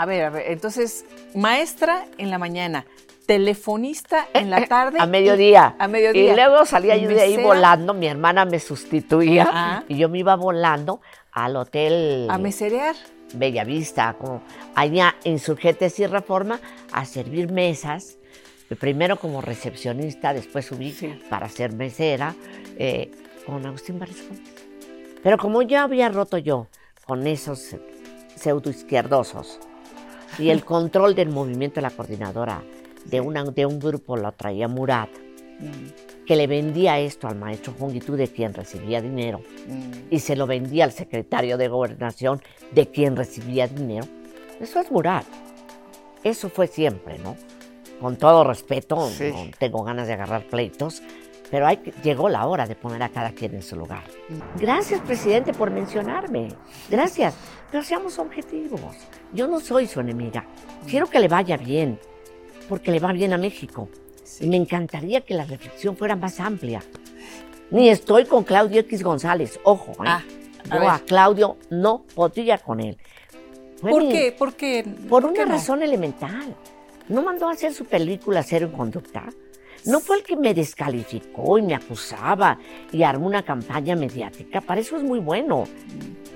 A ver, a ver, entonces, maestra en la mañana, telefonista en la tarde. A mediodía. a mediodía. Y luego salía yo de ahí volando, mi hermana me sustituía Ah. y yo me iba volando al hotel A meserear. Bellavista, como allá Insurgentes y Reforma, a servir mesas. Primero como recepcionista, después subí Sí. para ser mesera eh, con Agustín Barrascón. Pero como ya había roto yo con esos pseudo izquierdosos y el control del movimiento de la coordinadora de, una, de un grupo lo traía Murat, Mm, que le vendía esto al maestro Jongitud de quien recibía dinero mm. y se lo vendía al secretario de gobernación de quien recibía dinero. Eso es Murat. Eso fue siempre, ¿no? Con todo respeto, Sí. no tengo ganas de agarrar pleitos, pero hay llegó la hora de poner a cada quien en su lugar. Gracias, presidente, por mencionarme. Gracias. Pero seamos objetivos. Yo no soy su enemiga. Quiero que le vaya bien, porque le va bien a México. Y me encantaría que la reflexión fuera más amplia. Ni estoy con Claudio X González, ojo. ¿eh? Ah, a Yo ver. a Claudio no podría con él. Fue ¿Por mi- qué? ¿Por qué? Por ¿Por una qué no? razón elemental. No mandó a hacer su película Cero en Conducta. No fue el que me descalificó y me acusaba y armó una campaña mediática. Para eso es muy bueno.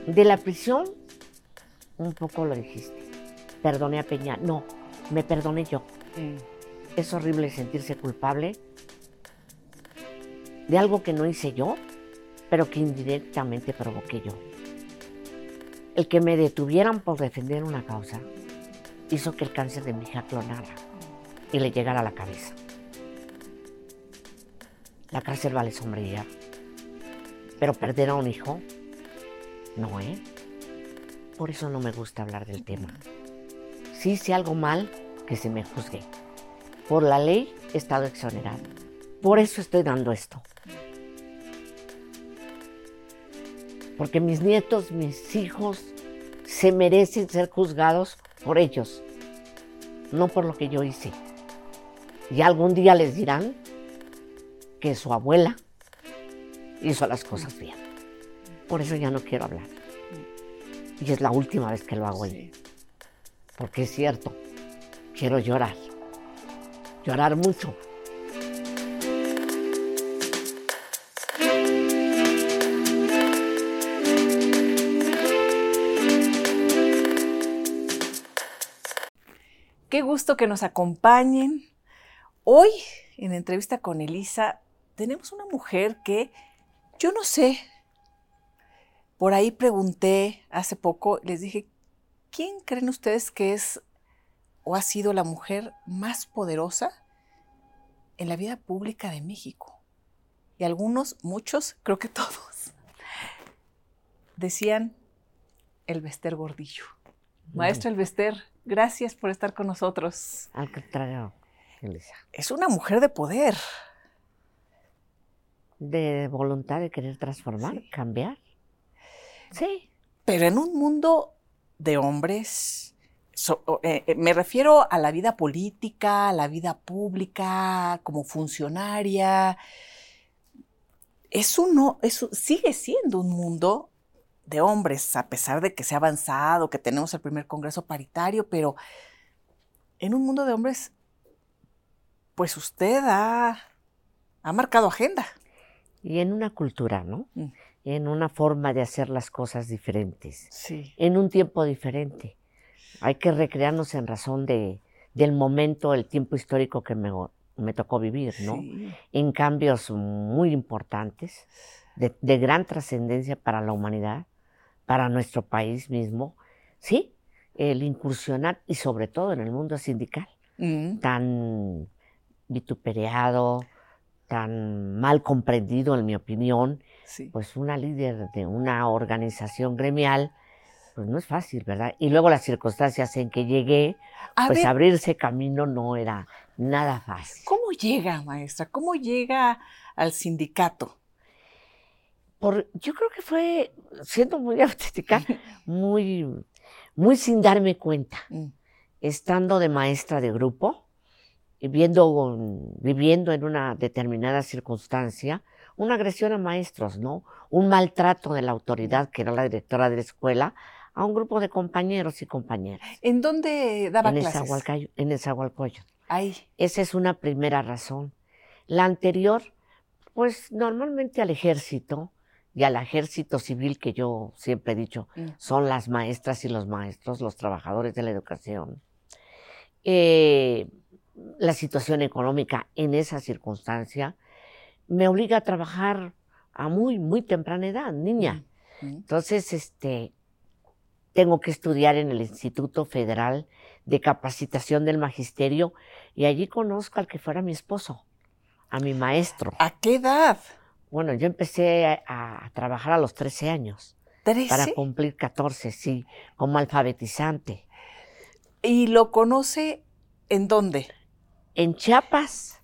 De la prisión, un poco lo dijiste. Perdoné a Peña. No, me perdoné yo. Mm, Es horrible sentirse culpable de algo que no hice yo, pero que indirectamente provoqué yo. El que me detuvieran por defender una causa hizo que el cáncer de mi hija clonara y le llegara a la cabeza. La cárcel vale sombría, pero perder a un hijo, no, ¿eh? Por eso no me gusta hablar del tema. Si hice algo mal, que se me juzgue. Por la ley he estado exonerado. Por eso estoy dando esto. Porque mis nietos, mis hijos, se merecen ser juzgados por ellos, no por lo que yo hice. Y algún día les dirán que su abuela hizo las cosas bien. Por eso ya no quiero hablar. Y es la última vez que lo hago ahí. Porque es cierto, quiero llorar. Llorar mucho. Qué gusto que nos acompañen. Hoy, en entrevista con Elisa, tenemos una mujer que yo no sé. Por ahí pregunté hace poco, les dije, ¿quién creen ustedes que es o ha sido la mujer más poderosa en la vida pública de México? Y algunos, muchos, creo que todos, decían el Bester Gordillo. Maestra Elvester, gracias por estar con nosotros. Al contrario, Elisa. Es una mujer de poder. De voluntad de querer transformar, Sí. cambiar. Sí. Pero en un mundo de hombres, so- eh, eh, me refiero a la vida política, a la vida pública, como funcionaria. Es uno, es, sigue siendo un mundo de hombres, a pesar de que se ha avanzado, que tenemos el primer Congreso paritario, pero en un mundo de hombres, pues usted ha, ha marcado agenda. Y en una cultura, ¿no? Mm. En una forma de hacer las cosas diferentes. Sí. En un tiempo diferente. Hay que recrearnos en razón de, del momento, el tiempo histórico que me, me tocó vivir, ¿no? Sí. En cambios muy importantes, de, de gran trascendencia para la humanidad, para nuestro país mismo. Sí, el incursionar y sobre todo en el mundo sindical, Mm. tan vituperado, tan mal comprendido, en mi opinión, Sí. pues una líder de una organización gremial, pues no es fácil, ¿verdad? Y luego las circunstancias en que llegué, A pues ver, abrirse camino no era nada fácil. ¿cómo llega, maestra? ¿Cómo llega al sindicato? Por, yo creo que fue, siendo muy auténtica, muy, muy sin darme cuenta, Mm. estando de maestra de grupo, y viendo, viviendo en una determinada circunstancia, una agresión a maestros, ¿no? Un maltrato de la autoridad, que era la directora de la escuela, a un grupo de compañeros y compañeras. ¿En dónde daba en clases? Nezahualcóyotl, en Nezahualcóyotl. Ahí. Esa es una primera razón. La anterior, pues normalmente al ejército y al ejército civil que yo siempre he dicho, Mm. son las maestras y los maestros, los trabajadores de la educación. Eh, la situación económica en esa circunstancia me obliga a trabajar a muy, muy temprana edad, niña. Entonces, este, tengo que estudiar en el Instituto Federal de Capacitación del Magisterio y allí conozco al que fuera mi esposo, a mi maestro. ¿A qué edad? Bueno, yo empecé a, a trabajar a los 13 años ¿Trece? para cumplir 14, sí, como alfabetizante. ¿Y lo conoce en dónde? En Chiapas,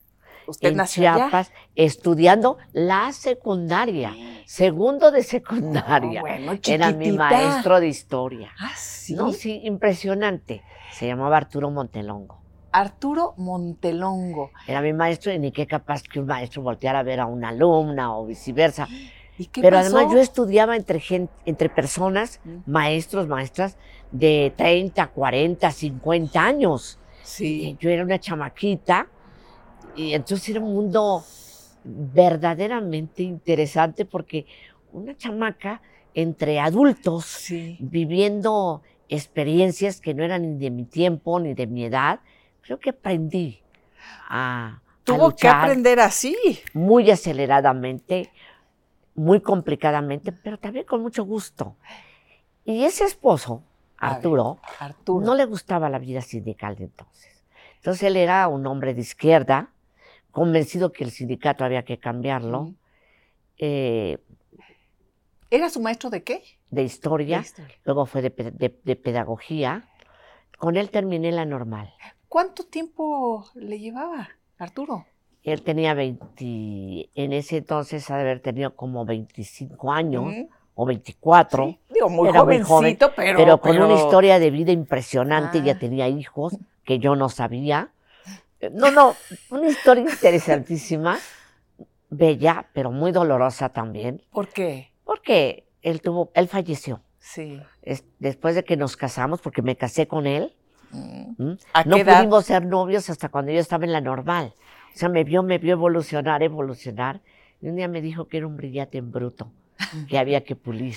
¿Usted en nació allá? Chiapas, estudiando la secundaria, segundo de secundaria. No, bueno, Era mi maestro de historia. Ah, sí. No, sí, impresionante. Se llamaba Arturo Montelongo. Arturo Montelongo. Era mi maestro y ni qué capaz que un maestro volteara a ver a una alumna o viceversa. ¿Y qué Pero pasó? además yo estudiaba entre, gen- entre personas, Mm. maestros, maestras, de 30, 40, 50 años. Sí. yo era una chamaquita y entonces era un mundo verdaderamente interesante porque una chamaca entre adultos Sí. viviendo experiencias que no eran ni de mi tiempo ni de mi edad, creo que aprendí a, a Tuvo que aprender así. muy aceleradamente, muy complicadamente, pero también con mucho gusto. Y ese esposo, Ver, Arturo, Arturo. no le gustaba la vida sindical de entonces. Entonces él era un hombre de izquierda, convencido que el sindicato había que cambiarlo, eh, ¿Era su maestro de qué? de historia, De historia. luego fue de, pe- de- de pedagogía. Con él terminé la normal. ¿Cuánto tiempo le llevaba Arturo? Él tenía 20, en ese entonces ha de haber tenido como 25 años. O 24. Sí, Digo, muy Era muy jovencito, joven, pero, pero, con una historia de vida impresionante, Ah. ya tenía hijos que yo no sabía. No, no, una historia interesantísima, bella, pero muy dolorosa también, ¿Por qué? porque él tuvo, él falleció Sí. Es- después de que nos casamos, porque me casé con él. Mm. ¿m? ¿A No qué edad? pudimos ser novios hasta cuando yo estaba en la normal. O sea, me vio, me vio evolucionar, evolucionar. Y un día me dijo que era un brillante en bruto, que había que pulir.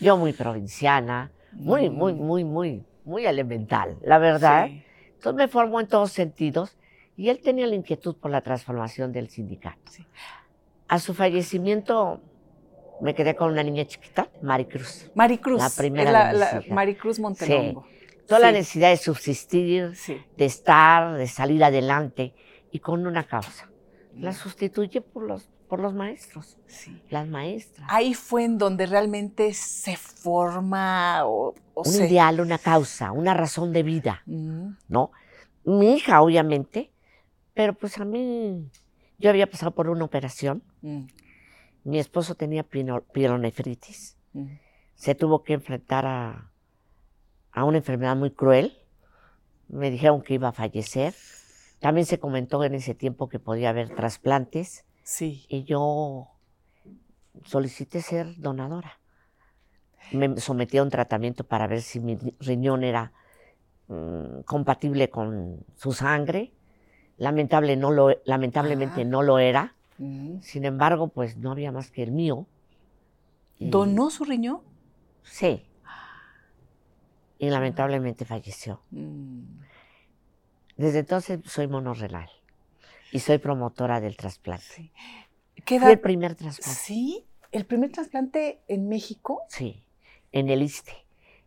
Yo muy provinciana, muy, muy, Mm. muy, muy, muy elemental, la verdad. Sí. Entonces me formó en todos sentidos y él tenía la inquietud por la transformación del sindicato. Sí. A su fallecimiento me quedé con una niña chiquita, Maricruz. Maricruz. La primera la, de mis la- hijas. Maricruz Montelongo. Toda la Sí. necesidad de subsistir, Sí. de estar, de salir adelante y con una causa. Mm. La sustituye por los, por los maestros, Sí. las maestras. Ahí fue en donde realmente se forma o, o un se... ideal, una causa, una razón de vida, Mm. ¿no? Mi hija, obviamente, pero pues a mí, yo había pasado por una operación. Mm. Mi esposo tenía. Mm. Se tuvo que enfrentar a, a una enfermedad muy cruel. Me dijeron que iba a fallecer. También se comentó en ese tiempo que podía haber trasplantes. Sí. y yo solicité ser donadora. Me sometí a un tratamiento para ver si mi riñón era mm, compatible con su sangre. Lamentable no lo, lamentablemente no lo era. Sin embargo, pues no había más que el mío. ¿Donó su riñón? Sí. Y lamentablemente falleció. Mm. Desde entonces soy monorrenal y soy promotora del trasplante. Sí. ¿Qué Fui el edad? primer trasplante. Sí. ¿El primer trasplante en México? Sí, en el ISTE.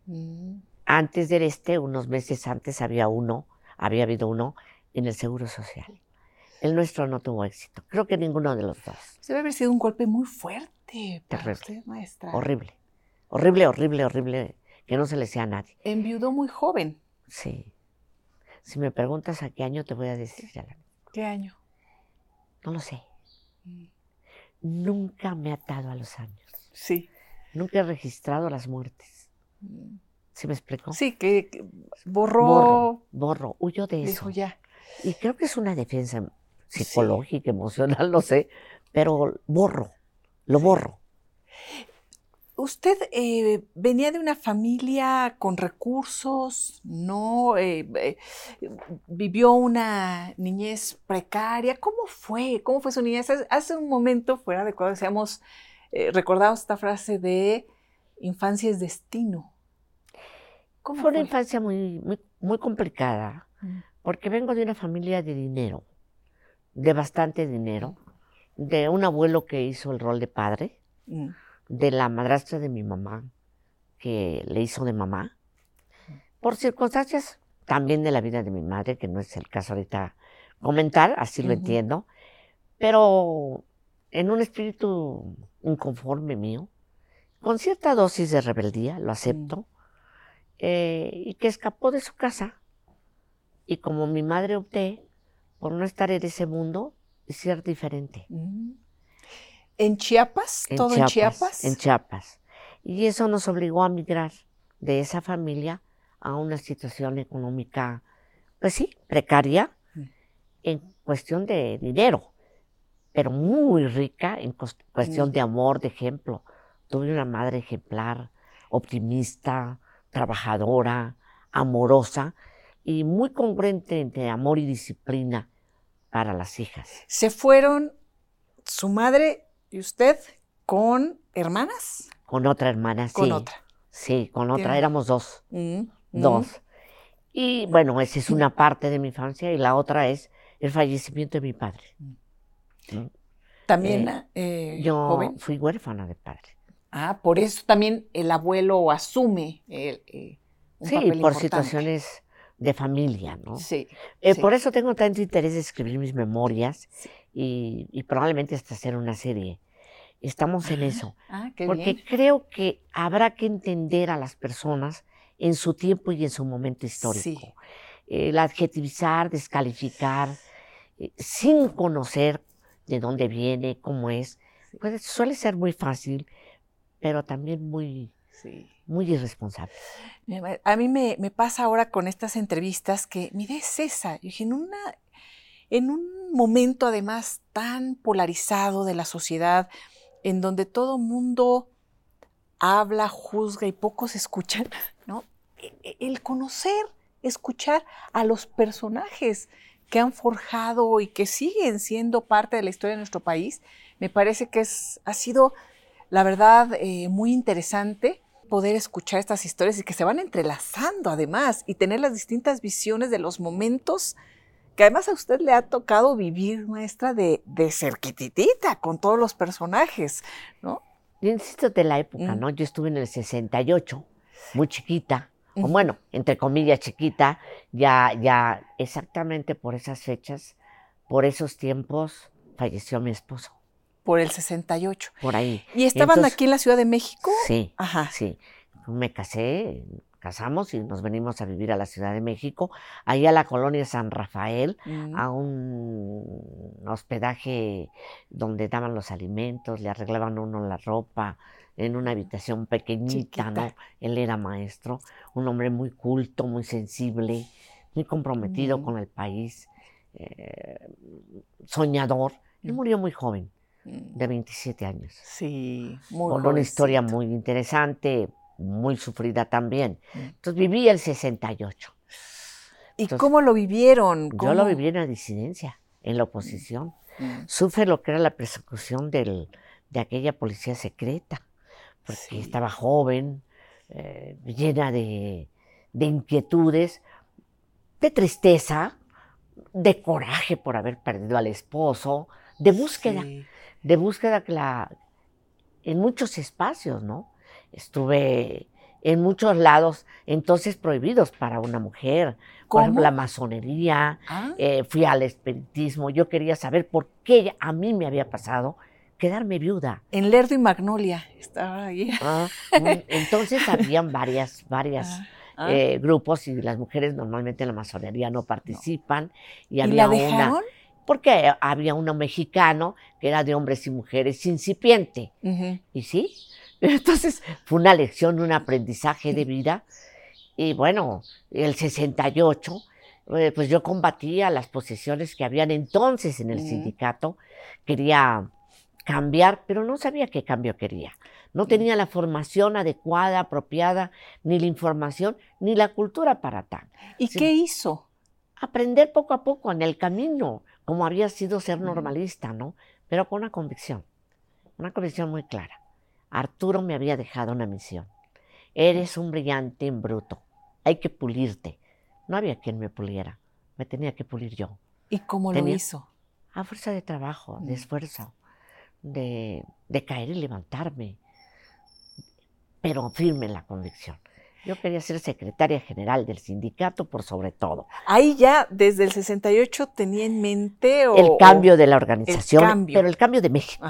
Mm. Antes del este, unos meses antes, había uno, había habido uno en el Seguro Social. El nuestro no tuvo éxito. Creo que ninguno de los dos. Debe haber sido un golpe muy fuerte para Terrible. usted, maestra. Horrible. Horrible, horrible, horrible. Que no se le sea a nadie. Enviudó muy joven. Sí. Si me preguntas a qué año, te voy a decir. ya la- ¿Qué año? No lo sé. Mm. Nunca me he atado a los años. Sí. Nunca he registrado las muertes. Mm. ¿Sí me explico? Sí, que, que borró. Borro, borro, huyo de eso. Dijo ya. Y creo que es una defensa psicológica, emocional, no sé, pero borro, lo borro. Usted eh, venía de una familia con recursos, ¿no? Eh, eh, vivió una niñez precaria. ¿Cómo fue? ¿Cómo fue su niñez? Hace un momento, fuera de cuando decíamos, recordamos esta frase de infancia es destino. ¿Cómo fue, una infancia muy, muy, muy complicada, mm. porque vengo de una familia de dinero, de bastante dinero, de un abuelo que hizo el rol de padre. Mm de la madrastra de mi mamá, que le hizo de mamá, por circunstancias también de la vida de mi madre, que no es el caso ahorita comentar, así lo entiendo, pero en un espíritu inconforme mío, con cierta dosis de rebeldía, lo acepto, eh, y que escapó de su casa. Y como mi madre opté por no estar en ese mundo y ser diferente. ¿En Chiapas? ¿Todo en Chiapas? En Chiapas. Y eso nos obligó a migrar de esa familia a una situación económica, pues sí, precaria, mm. en cuestión de dinero, pero muy rica en cuestión de amor, de ejemplo. Tuve una madre ejemplar, optimista, trabajadora, amorosa y muy congruente entre amor y disciplina para las hijas. Se fueron su madre ¿Y usted con hermanas? Con otra hermana, sí. Con otra. Sí, con otra, éramos dos. Mm, mm. Dos. Y bueno, esa es una parte de mi infancia y la otra es el fallecimiento de mi padre. Mm. También eh, eh, yo fui huérfana de padre. Ah, por eso también el abuelo asume el, eh, Sí, por situaciones de familia, ¿no? Sí, eh, Por eso tengo tanto interés de escribir mis memorias y, probablemente hasta hacer una serie. Estamos en eso. Ah, porque creo que habrá que entender a las personas en su tiempo y en su momento histórico. El adjetivizar, descalificar, eh, sin conocer de dónde viene, cómo es, pues suele ser muy fácil, pero también muy, muy irresponsable. A mí me, pasa ahora con estas entrevistas que, mire, es esa. Yo dije, en, una, en un momento además tan polarizado de la sociedad, en donde todo mundo habla, juzga y pocos escuchan, ¿no? E, e, el conocer, escuchar a los personajes que han forjado y que siguen siendo parte de la historia de nuestro país, me parece que es, ha sido, la verdad, eh, muy interesante poder escuchar estas historias y que se van entrelazando además y tener las distintas visiones de los momentos que además a usted le ha tocado vivir, maestra, de, de cerquititita con todos los personajes, ¿no? Yo insisto de la época, mm. ¿no? Yo estuve en el 68, muy chiquita, o bueno, entre comillas chiquita, ya, ya exactamente por esas fechas, por esos tiempos, falleció mi esposo por el 68. Por ahí. ¿Y estaban aquí en la Ciudad de México? Sí. Ajá. Sí. Me casé, casamos y nos venimos a vivir a la Ciudad de México, ahí a la colonia San Rafael, mm. a un hospedaje donde daban los alimentos, le arreglaban uno la ropa, en una habitación pequeñita, ¿no? Él era maestro, un hombre muy culto, muy sensible, muy comprometido mm. con el país, eh, soñador. Él mm. murió muy joven de 27 años. Sí, muy Con una historia muy interesante, muy sufrida también. Mm. Entonces viví el 68. ¿Y cómo lo vivieron? Yo lo viví en la disidencia, en la oposición. Mm. Mm. Sufre lo que era la persecución del, de aquella policía secreta, porque estaba joven, eh, llena de, de inquietudes, de tristeza, de coraje por haber perdido al esposo, de búsqueda de búsqueda la, en muchos espacios, ¿no? Estuve en muchos lados, entonces prohibidos para una mujer. como la masonería, ah. eh, fui al espiritismo. Yo quería saber por qué a mí me había pasado quedarme viuda. En Lerdo y Magnolia estaba ahí. Ah, entonces habían varias, varias. Ah, eh, grupos y las mujeres normalmente en la masonería no participan y había una porque había uno mexicano que era de hombres y mujeres incipiente. Y sí, entonces fue una lección, un aprendizaje de vida. Y bueno, el 68, eh, pues yo combatía las posiciones que habían entonces en el sindicato. Quería cambiar, pero no sabía qué cambio quería. No tenía la formación adecuada, apropiada, ni la información, ni la cultura para tal. ¿Y qué hizo? Aprender poco a poco en el camino, como había sido ser normalista, ¿no? Pero con una convicción, una convicción muy clara. Arturo me había dejado una misión. Eres un brillante en bruto. Hay que pulirte. No había quien me puliera. Me tenía que pulir yo. ¿Y cómo lo hizo? A fuerza de trabajo, de esfuerzo, de, de caer y levantarme, pero firme en la convicción. Yo quería ser secretaria general del sindicato por sobre todo. Ahí ya desde el 68 tenía en mente el cambio de la organización, pero el cambio de México.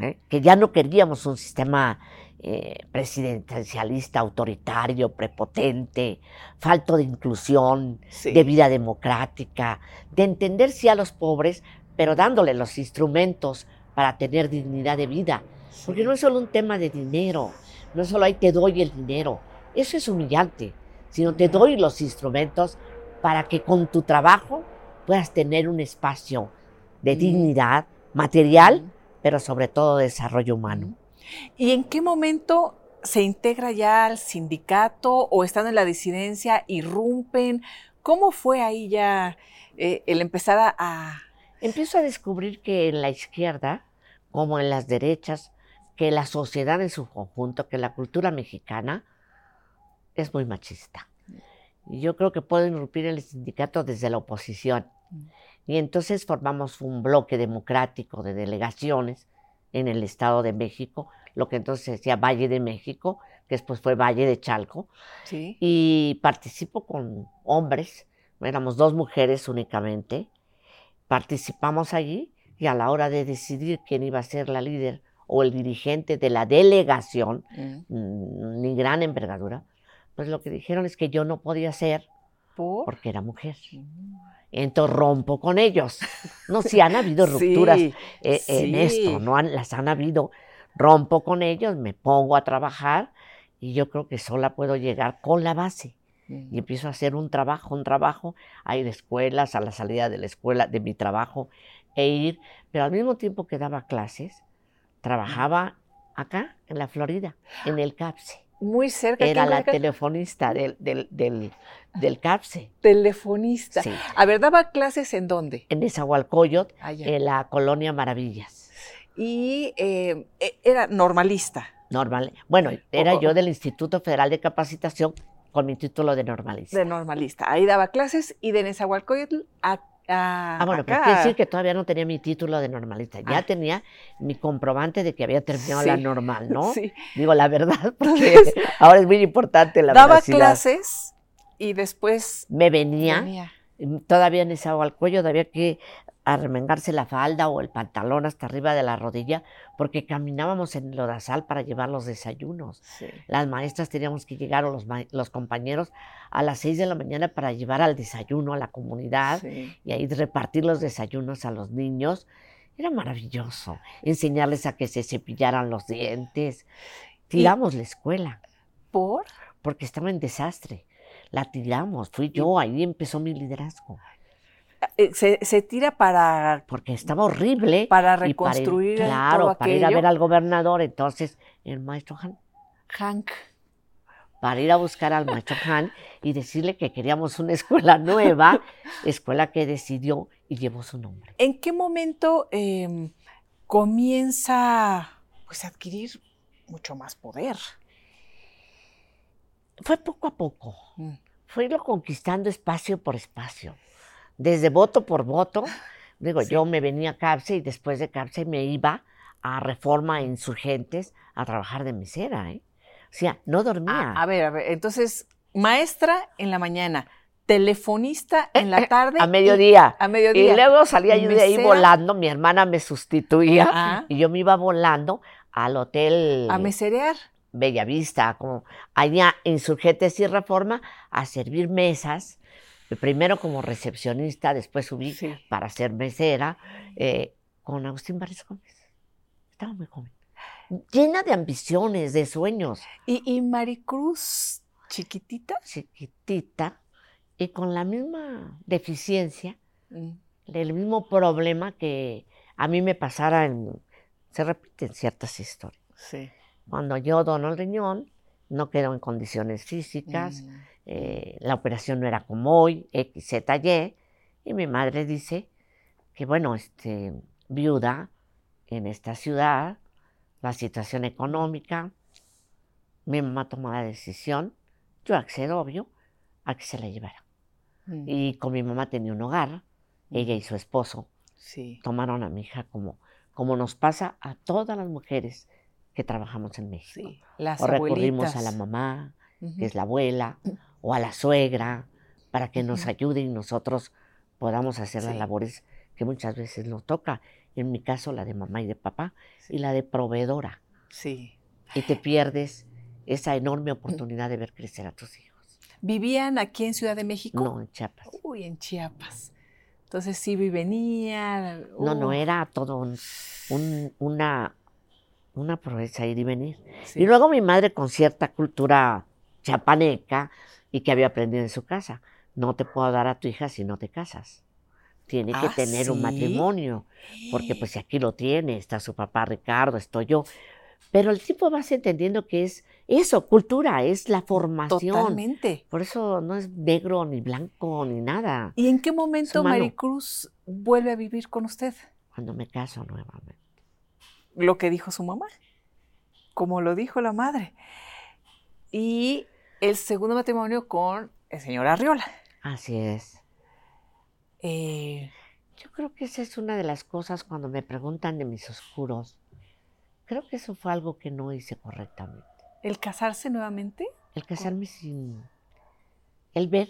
¿Eh? Que ya no queríamos un sistema eh, presidencialista, autoritario, prepotente, falto de inclusión, de vida democrática, de entender sí a los pobres, pero dándole los instrumentos para tener dignidad de vida. Porque no es solo un tema de dinero, no es solo ahí te doy el dinero, eso es humillante, sino te doy los instrumentos para que con tu trabajo puedas tener un espacio de dignidad material, pero sobre todo de desarrollo humano. ¿Y en qué momento se integra ya al sindicato o están en la disidencia, irrumpen? ¿Cómo fue ahí ya eh, el empezar a, Empiezo a descubrir que en la izquierda, como en las derechas, que la sociedad en su conjunto, que la cultura mexicana es muy machista. Y yo creo que puedo irrumpir el sindicato desde la oposición. Y entonces formamos un bloque democrático de delegaciones en el Estado de México, lo que entonces se decía Valle de México, que después fue Valle de Chalco. Y participo con hombres, éramos dos mujeres únicamente, participamos allí y a la hora de decidir quién iba a ser la líder o el dirigente de la delegación, mm. Mm, ni gran envergadura, pues lo que dijeron es que yo no podía ser porque era mujer. Mm. Entonces rompo con ellos. No, si han habido rupturas eh, en esto, no las han habido. Rompo con ellos, me pongo a trabajar y yo creo que sola puedo llegar con la base. Y empiezo a hacer un trabajo, un trabajo, a ir a escuelas, a la salida de la escuela, de mi trabajo, e ir, pero al mismo tiempo que daba clases, trabajaba acá, en la Florida, en el CAPSE. Muy cerca. Era la telefonista del, del, del, CAPSE. Telefonista. A ver, ¿daba clases en dónde? En Nezahualcóyotl, ah, en la colonia Maravillas. Y eh, e, era normalista. Normal. Bueno, era yo del Instituto Federal de Capacitación con mi título de normalista. De normalista. Ahí daba clases y de Nezahualcóyotl a ah, bueno, pero quiere decir que todavía no tenía mi título de normalista. Ya ah. tenía mi comprobante de que había terminado la normal, ¿no? Sí. Digo la verdad, porque ahora es muy importante la Daba clases y después. Me venía, venía. todavía en ese al cuello, todavía que arremengarse la falda o el pantalón hasta arriba de la rodilla, porque caminábamos en lodazal para llevar los desayunos. Las maestras teníamos que llegar, o los, los, compañeros, a las seis de la mañana para llevar al desayuno a la comunidad y ahí repartir los desayunos a los niños. Era maravilloso enseñarles a que se cepillaran los dientes. Tiramos la escuela. ¿Por? Porque estaba en desastre. La tiramos, fui yo, ahí empezó mi liderazgo. Eh, se, tira para... Porque estaba horrible. Para reconstruir. claro, para ir a ver al gobernador. Entonces, el maestro Han, Hank. Para ir a buscar al maestro Han y decirle que queríamos una escuela nueva, escuela que decidió y llevó su nombre. ¿En qué momento em, comienza pues, a adquirir mucho más poder? Fue poco a poco. Mm. Fue irlo conquistando espacio por espacio desde voto por voto. Digo, yo me venía a CAPSE y después de CAPSE me iba a Reforma Insurgentes a trabajar de mesera, ¿eh? O sea, no dormía. A, ver, a ver, entonces, maestra en la mañana, telefonista en la eh, eh, tarde. a mediodía. a mediodía. Y luego salía yo de ahí volando, mi hermana me sustituía ah. y yo me iba volando al hotel. A meserear. Bellavista, como allá Insurgentes y Reforma, a servir mesas primero como recepcionista, después subí para ser mesera, eh, con Agustín Barrios Gómez. Estaba muy joven. Llena de ambiciones, de sueños. ¿Y, Maricruz, chiquitita? Chiquitita, y con la misma deficiencia, mm. el mismo problema que a mí me pasara en... Se repiten ciertas historias. Sí. Cuando yo dono el riñón, no quedo en condiciones físicas, Mm. Eh, la operación no era como hoy, X, Z, Y, y mi madre dice que, bueno, este, viuda en esta ciudad, la situación económica, mi mamá tomó la decisión, yo accedo, obvio, a que se la llevara. Mm. Y con mi mamá tenía un hogar, ella y su esposo Sí. tomaron a mi hija como, como nos pasa a todas las mujeres que trabajamos en México. Sí. Las O recurrimos a la mamá, que es la abuela, o a la suegra, para que nos ayude y nosotros podamos hacer las labores que muchas veces nos toca. En mi caso, la de mamá y de papá, y la de proveedora. Sí. Y te pierdes esa enorme oportunidad de ver crecer a tus hijos. ¿Vivían aquí en Ciudad de México? No, en Chiapas. Uy, en Chiapas. Entonces sí venía. No, no, uh, era todo un- un- una, una proeza ir y venir. sí. Y luego mi madre con cierta cultura chapaneca y que había aprendido en su casa. No te puedo dar a tu hija si no te casas. Tiene que ¿Ah, tener un matrimonio, porque pues si aquí lo tiene, está su papá Ricardo, estoy yo. Pero el tipo vas entendiendo que es eso, cultura, es la formación. Totalmente. Por eso no es negro ni blanco ni nada. ¿Y en qué momento. Maricruz vuelve a vivir con usted? Cuando me caso nuevamente. Lo que dijo su mamá, como lo dijo la madre. Y el segundo matrimonio con el señor Arriola. Así es. Eh, Yo creo que esa es una de las cosas cuando me preguntan de mis oscuros. Creo que eso fue algo que no hice correctamente. el casarse nuevamente. El casarme sin. El ver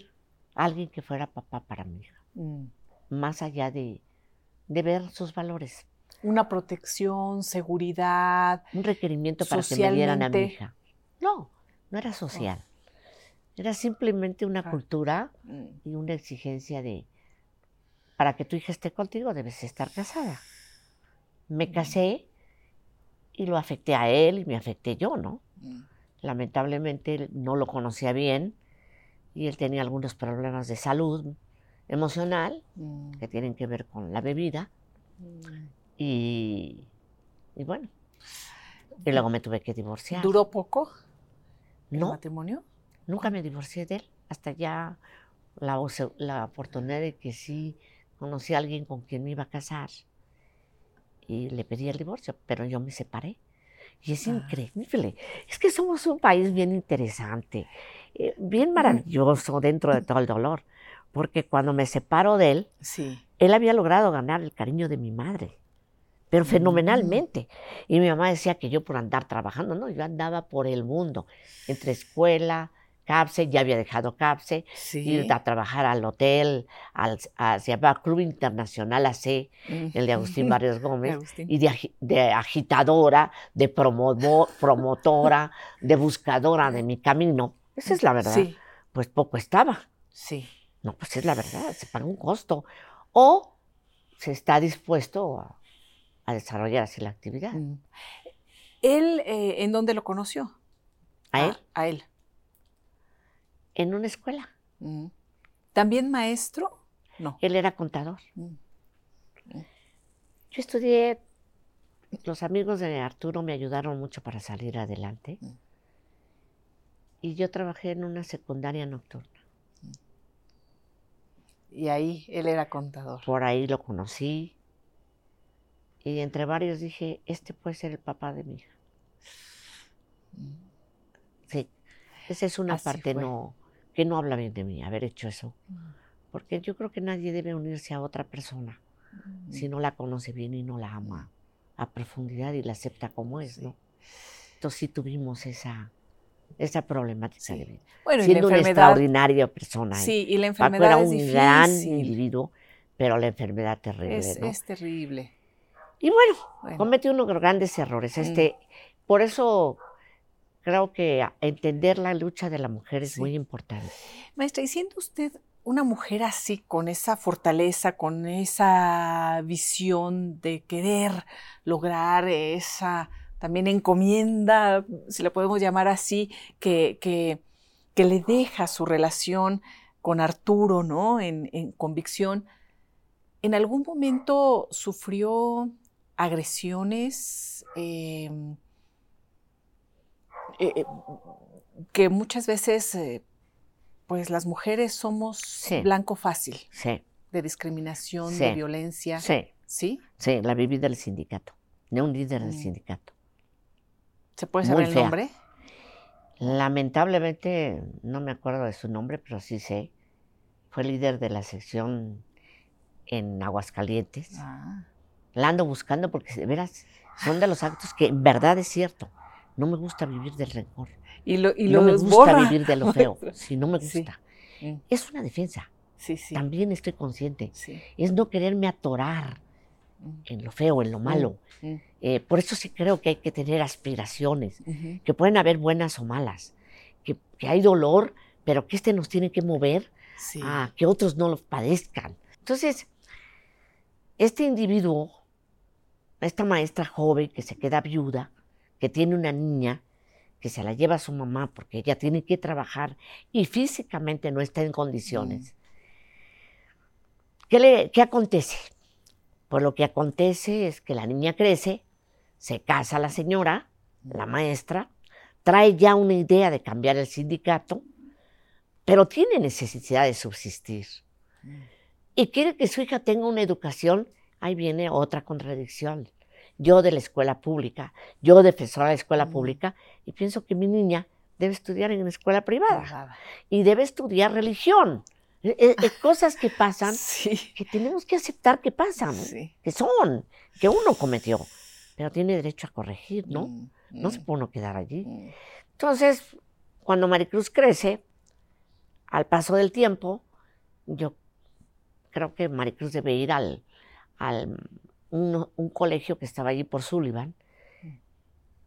a alguien que fuera papá para mi hija. Mm. Más allá de, de ver sus valores. Una protección, seguridad. Un requerimiento para que me dieran a mi hija. No, no era social. Era simplemente una cultura Mm. y una exigencia de. Para que tu hija esté contigo debes estar casada. Me casé y lo afecté a él y me afecté yo, ¿no? Mm. Lamentablemente él no lo conocía bien y él tenía algunos problemas de salud emocional Mm. que tienen que ver con la bebida Mm. y, y bueno, y luego me tuve que divorciar. ¿Duró poco el No, matrimonio? Nunca me divorcié de él hasta ya la, la oportunidad de que sí conocí a alguien con quien me iba a casar y le pedí el divorcio, pero yo me separé. Y es Ah. increíble. Es que somos un país bien interesante, eh, bien maravilloso dentro de todo el dolor, porque cuando me separo de él, Sí. él había logrado ganar el cariño de mi madre, pero fenomenalmente. Y mi mamá decía que yo por andar trabajando, no, yo andaba por el mundo, entre escuela, CAPSE, ya había dejado CAPSE, Sí. ir a trabajar al hotel, al, a- se llamaba Club Internacional AC, Mm. el de Agustín Barrios Gómez, Agustín. y de, agi- de agitadora, de promovo- promotora, de buscadora de mi camino. Esa es la verdad. Sí, Pues poco estaba. sí. No, pues es la verdad, se paga un costo. O se está dispuesto a, a desarrollar así la actividad. Mm. ¿Él eh, en dónde lo conoció? A él, A él. En una escuela. Mm. ¿También maestro? No. Él era contador. Mm. Yo estudié, los amigos de Arturo me ayudaron mucho para salir adelante. Mm. Y yo trabajé en una secundaria nocturna. Y ahí él era contador. Por ahí lo conocí. Y entre varios dije, este puede ser el papá de mi hija. Sí, esa es una Así parte fue. no, que no habla bien de mí, haber hecho eso. Mm. Porque yo creo que nadie debe unirse a otra persona Mm. si no la conoce bien y no la ama a profundidad y la acepta como es. ¿no? Entonces sí tuvimos esa, esa problemática Sí. de vida. Bueno, Siendo una extraordinaria persona. Sí, y la Paco enfermedad era es un gran difícil. individuo, pero la enfermedad terrible, Es, ¿no? es terrible. Y bueno, Bueno, unos grandes errores. Mm. Este, por eso creo que entender la lucha de la mujer es Sí. muy importante. Maestra, y siendo usted una mujer así, con esa fortaleza, con esa visión de querer lograr esa también encomienda, si la podemos llamar así, que, que, que le deja su relación con Arturo, ¿no? En, en convicción. ¿En algún momento sufrió agresiones? Eh, eh, eh, que muchas veces, eh, pues las mujeres somos Sí. blanco fácil Sí, de discriminación, Sí. de violencia. sí, ¿Sí? sí, la viví del sindicato, de un líder del Mm. sindicato. ¿Se puede Muy saber el fea. nombre? Lamentablemente, no me acuerdo de su nombre, pero sí sé. Fue líder de la sección en Aguascalientes. Ah, La ando buscando porque, de veras, son de los actos que en verdad es cierto. No me gusta vivir del rencor. Y, lo, y no me gusta borra. vivir de lo feo. Si no me gusta. Mm, Es una defensa. Sí, sí. También estoy consciente. sí. Es no quererme atorar Mm, en lo feo, en lo malo. mm, Eh, por eso sí creo que hay que tener aspiraciones, que pueden haber buenas o malas, que, que hay dolor, pero que este nos tiene que mover a que otros no lo padezcan. Entonces, este individuo, esta maestra joven que se queda viuda, que tiene una niña, que se la lleva a su mamá porque ella tiene que trabajar y físicamente no está en condiciones. ¿Qué, le, qué acontece? Pues lo que acontece es que la niña crece, se casa la señora, la maestra, trae ya una idea de cambiar el sindicato, pero tiene necesidad de subsistir. Y quiere que su hija tenga una educación, ahí viene otra contradicción. Yo de la escuela pública, yo defensora de la escuela pública, y pienso que mi niña debe estudiar en una escuela privada y debe estudiar religión. Eh, cosas que pasan Sí. que tenemos que aceptar que pasan, Sí. que son, que uno cometió, pero tiene derecho a corregir, ¿no? Mm, No se mm, puede uno quedar allí. mm. Entonces, cuando Maricruz crece, al paso del tiempo, yo creo que Maricruz debe ir al, al un, un colegio que estaba allí por Sullivan,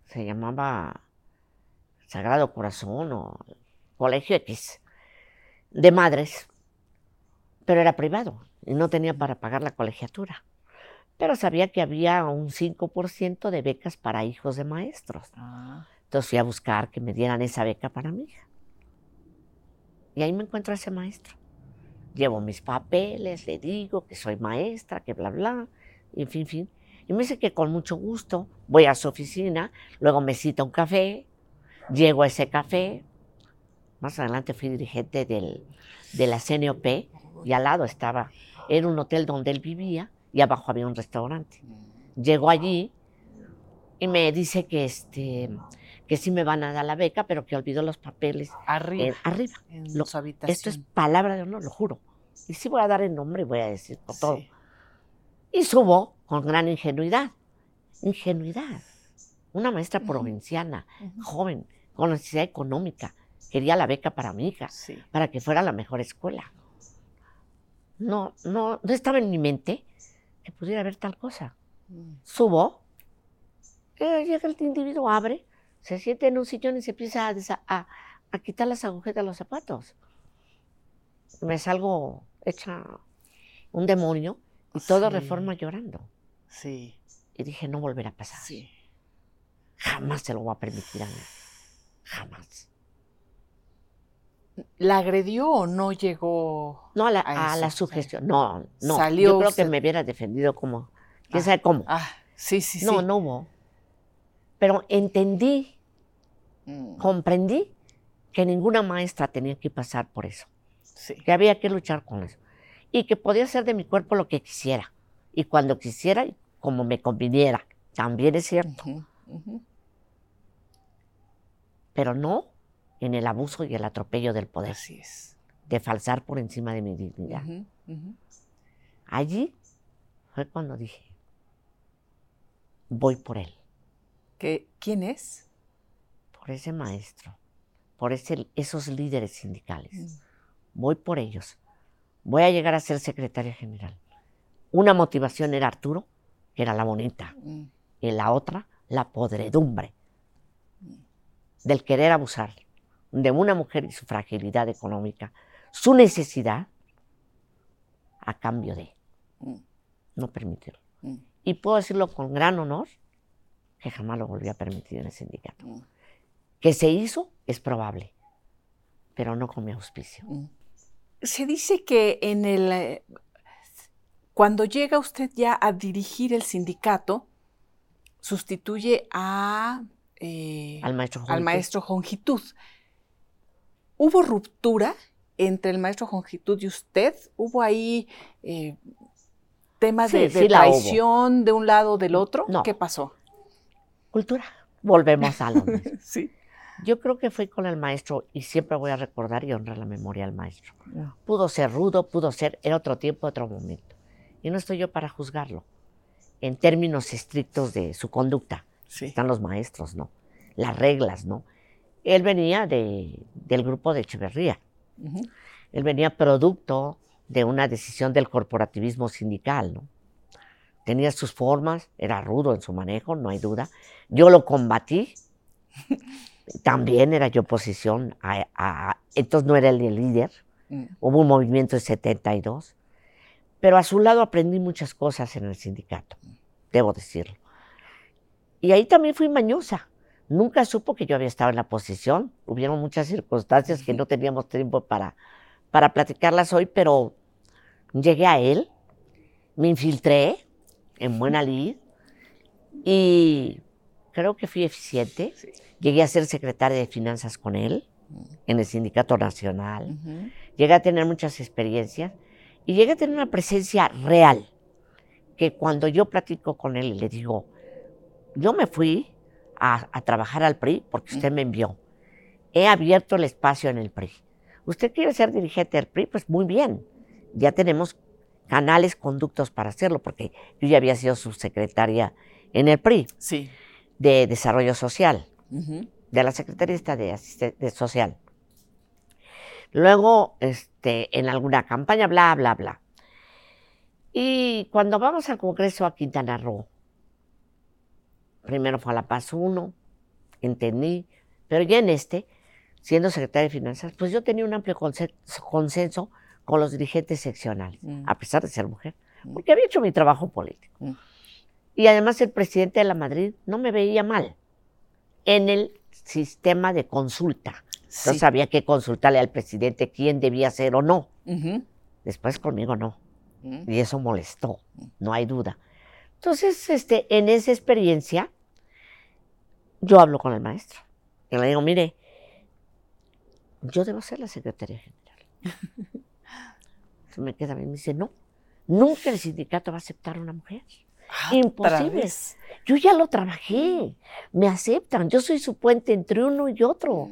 se llamaba Sagrado Corazón o Colegio X, de madres, pero era privado y no tenía para pagar la colegiatura. Pero sabía que había un 5% de becas para hijos de maestros. Ah, Entonces fui a buscar que me dieran esa beca para mi hija. Y ahí me encuentro a ese maestro. Llevo mis papeles, le digo que soy maestra, que bla, bla, en fin, fin. Y me dice que con mucho gusto voy a su oficina, luego me cita un café, llego a ese café. Más adelante fui dirigente del, de la CNOP y al lado estaba, era un hotel donde él vivía y abajo había un restaurante. Llego allí y me dice que, este, que sí me van a dar la beca, pero que olvidó los papeles arriba. arriba. en lo- su habitación. Esto es palabra de honor, lo juro. Y sí voy a dar el nombre y voy a decir por todo. Sí. Y subo con gran ingenuidad. Ingenuidad. Una maestra provinciana, Ujú. joven, con necesidad económica. Quería la beca para mi hija, Sí. para que fuera la mejor escuela. No, no, no estaba en mi mente que pudiera haber tal cosa. Mm. Subo, eh, llega el individuo, abre, se siente en un sillón y se empieza a, a- a quitar las agujetas de los zapatos. Me salgo hecha un demonio y todo Sí. reforma llorando. Sí. Y dije, no volverá a pasar. Sí. Jamás se lo voy a permitir a mí. Jamás. ¿La agredió o no llegó? No a la, A a la sugestión. No, no. Salió Yo creo usted- que me hubiera defendido como. ¿Quién Ah, sabe cómo? Ah, sí, sí, sí. no, no hubo. Pero entendí, Mm, comprendí que ninguna maestra tenía que pasar por eso. Sí. que había que luchar con eso. Y que podía hacer de mi cuerpo lo que quisiera. Y cuando quisiera y como me conviniera. También es cierto. Pero no en el abuso y el atropello del poder. Así es. De falsar por encima de mi dignidad. Allí fue cuando dije, voy por él. ¿Qué- ¿Quién es? Por ese maestro. Por ese, esos líderes sindicales. Mm. Voy por ellos. Voy a llegar a ser secretaria general. Una motivación era Arturo, que era la bonita. Y la otra, la podredumbre del querer abusar de una mujer y su fragilidad económica, su necesidad, a cambio de no permitirlo. Y puedo decirlo con gran honor, que jamás lo volví a permitir en el sindicato. Que se hizo, es probable, pero no con mi auspicio. Se dice que en el eh, cuando llega usted ya a dirigir el sindicato, sustituye a eh, al maestro al maestro Jongitud. ¿Hubo ruptura entre el maestro Jongitud y usted? ¿Hubo ahí eh, temas Sí, de, sí traición de un lado o del otro? No. ¿Qué pasó? Cultura. Volvemos a lo mismo. Sí. Yo creo que fui con el maestro y siempre voy a recordar y honrar la memoria al maestro. Pudo ser rudo, pudo ser, era otro tiempo, otro momento. Y no estoy yo para juzgarlo en términos estrictos de su conducta. Sí. Están los maestros, ¿no? Las reglas, ¿no? Él venía de, del grupo de Echeverría. Ujú. Él venía producto de una decisión del corporativismo sindical, ¿no? Tenía sus formas, era rudo en su manejo, no hay duda. Yo lo combatí. También era yo oposición a, a- entonces no era el líder. Mm. Hubo un movimiento en 72. Pero a su lado aprendí muchas cosas en el sindicato, debo decirlo. Y ahí también fui mañosa. Nunca supo que yo había estado en la posición. Hubieron muchas circunstancias que no teníamos tiempo para, para platicarlas hoy, pero llegué a él, me infiltré en buena lid y creo que fui eficiente. Sí. Llegué a ser secretaria de finanzas con él en el Sindicato Nacional. Ujú. Llegué a tener muchas experiencias y llegué a tener una presencia real, que cuando yo platico con él y le digo, yo me fui a, a trabajar al PRI porque usted me envió. He abierto el espacio en el PRI. ¿Usted quiere ser dirigente del PRI? Pues muy bien. Ya tenemos canales, conductos para hacerlo, porque yo ya había sido subsecretaria en el PRI Sí. De Desarrollo Social de la Secretaría de, asiste- de Social. Luego, este, en alguna campaña, bla, bla, bla. Y cuando vamos al Congreso a Quintana Roo, primero fue a La Paz 1, entendí, pero ya en este, siendo secretaria de Finanzas, pues yo tenía un amplio conse- consenso con los dirigentes seccionales, Mm. a pesar de ser mujer, Mm. porque había hecho mi trabajo político. Mm. Y además el presidente de la Madrid no me veía mal en el sistema de consulta. Entonces Sí. había que consultarle al presidente quién debía ser o no. Después conmigo no. Mm. Y eso molestó, no hay duda. Entonces, este, en esa experiencia, yo hablo con el maestro. Y le digo, mire, yo debo ser la secretaria general. Entonces me queda bien, me dice, no, nunca el sindicato va a aceptar a una mujer. Ah, otra Imposible. vez. Yo ya lo trabajé, me aceptan, yo soy su puente entre uno y otro.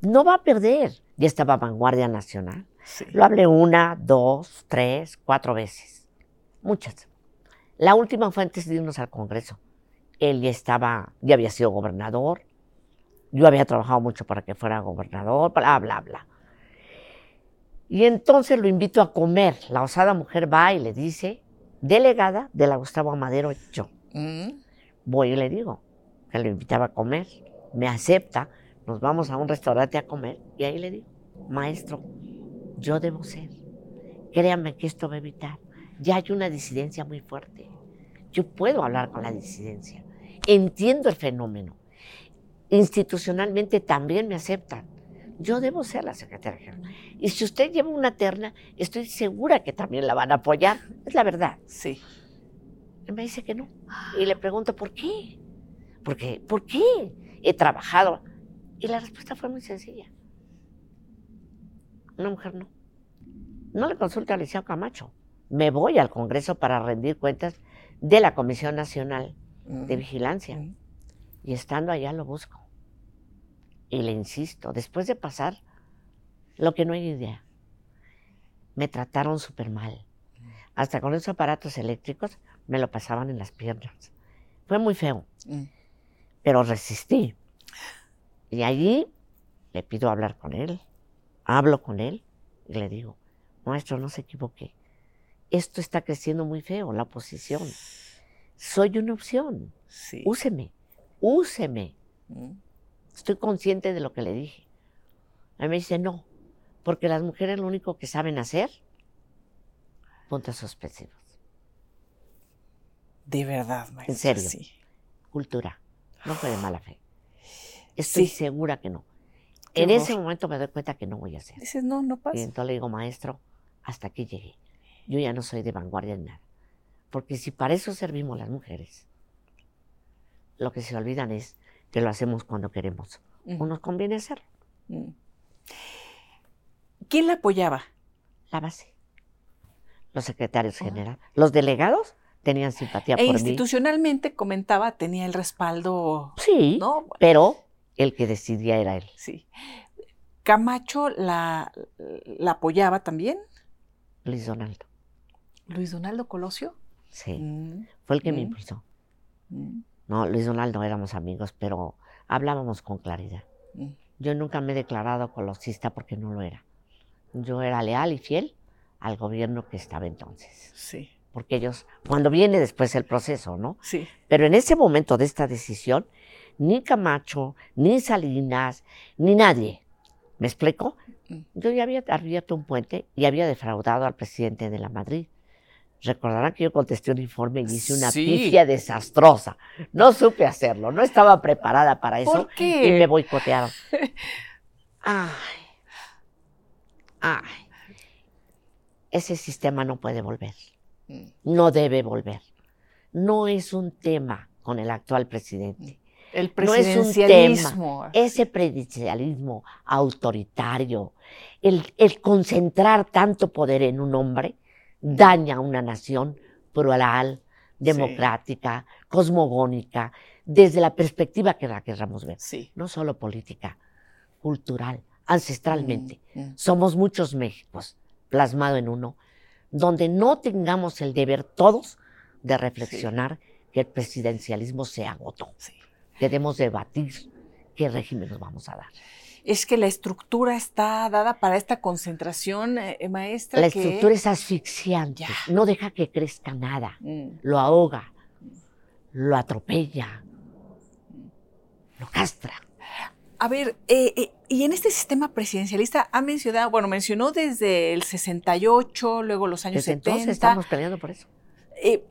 No va a perder. Ya estaba Vanguardia Nacional. Sí. Lo hablé una, dos, tres, cuatro veces. Muchas. La última fue antes de irnos al Congreso. Él ya estaba, ya había sido gobernador. Yo había trabajado mucho para que fuera gobernador, bla, bla, bla. Y entonces lo invito a comer. La osada mujer va y le dice, delegada de la Gustavo Amadero, yo. Mm. Voy y le digo que lo invitaba a comer. Me acepta, nos vamos a un restaurante a comer y ahí le digo, maestro, yo debo ser. Créame que esto va a evitar. Ya hay una disidencia muy fuerte. Yo puedo hablar con la disidencia. Entiendo el fenómeno. Institucionalmente también me aceptan. Yo debo ser la secretaria general. Y si usted lleva una terna, estoy segura que también la van a apoyar. Es la verdad. Sí. Y me dice que no. Y le pregunto, ¿por qué? Porque, ¿por qué? He trabajado. Y la respuesta fue muy sencilla. Una mujer no. No le consulta al licenciado Camacho. Me voy al Congreso para rendir cuentas de la Comisión Nacional de. Vigilancia. Y estando allá lo busco. Y le insisto, después de pasar lo que no hay idea, me trataron súper mal. Hasta con esos aparatos eléctricos me lo pasaban en las piernas. Fue muy feo, Mm. pero resistí. Y allí le pido hablar con él, hablo con él y le digo, maestro, no se equivoque. Esto está creciendo muy feo, la oposición. Soy una opción. Sí. Úseme, úseme. Mm. Estoy consciente de lo que le dije. A mí me dice, no, porque las mujeres lo único que saben hacer, puntos suspensivos. De verdad, maestra. serio. Sí. Cultura, no fue de mala fe. Estoy Sí. segura que no. Qué en ese horror. momento me doy cuenta que no voy a hacer. Dices, no, no Y pasa. entonces le digo, maestro, hasta aquí llegué. Yo ya no soy de vanguardia en nada. Porque si para eso servimos las mujeres, lo que se olvidan es que lo hacemos cuando queremos o nos conviene hacerlo. Mm. ¿Quién la apoyaba? La base. Los secretarios generales. Los delegados tenían simpatía E por mí. institucionalmente, comentaba, tenía el respaldo. Sí, ¿no? pero el que decidía era él. Sí. Camacho la, la apoyaba también. Luis Donaldo. Luis Donaldo Colosio. Sí, Mm, fue el que me Mm. impulsó. mm, No, Luis Donaldo éramos amigos, pero hablábamos con claridad. mm. Yo nunca me he declarado colosista porque no lo era. Yo era leal y fiel al gobierno que estaba entonces. Sí, Porque ellos, cuando viene después el proceso, ¿no? sí. Pero en ese momento de esta decisión, ni Camacho, ni Salinas, ni nadie, ¿me explico? Mm. Yo ya había abierto un puente y había defraudado al presidente de la Madrid. Recordarán que yo contesté un informe y hice una Sí. pifia desastrosa. No supe hacerlo, no estaba preparada para eso ¿Por qué? y me boicotearon. Ay, ay. Ese sistema no puede volver Mm, no debe volver. No es un tema con el actual presidente. El No es un presidencialismo. Ese presidencialismo autoritario, el, el concentrar tanto poder en un hombre, daña a una nación plural, democrática, cosmogónica, desde la perspectiva que la queramos ver. Sí. No solo política, cultural, ancestralmente. Mm, mm. Somos muchos Méxicos, plasmado en uno, donde no tengamos el deber todos de reflexionar que el presidencialismo se agotó. Sí. Debemos debatir qué régimen nos vamos a dar. Es que la estructura está dada para esta concentración, eh, maestra. La que- estructura es asfixiante, Ya. no deja que crezca nada, Mm, lo ahoga, lo atropella, lo castra. A ver, eh, eh, y en este sistema presidencialista ha mencionado, bueno, mencionó desde el 68, luego los años Desde 70. entonces estamos peleando por eso. Eh,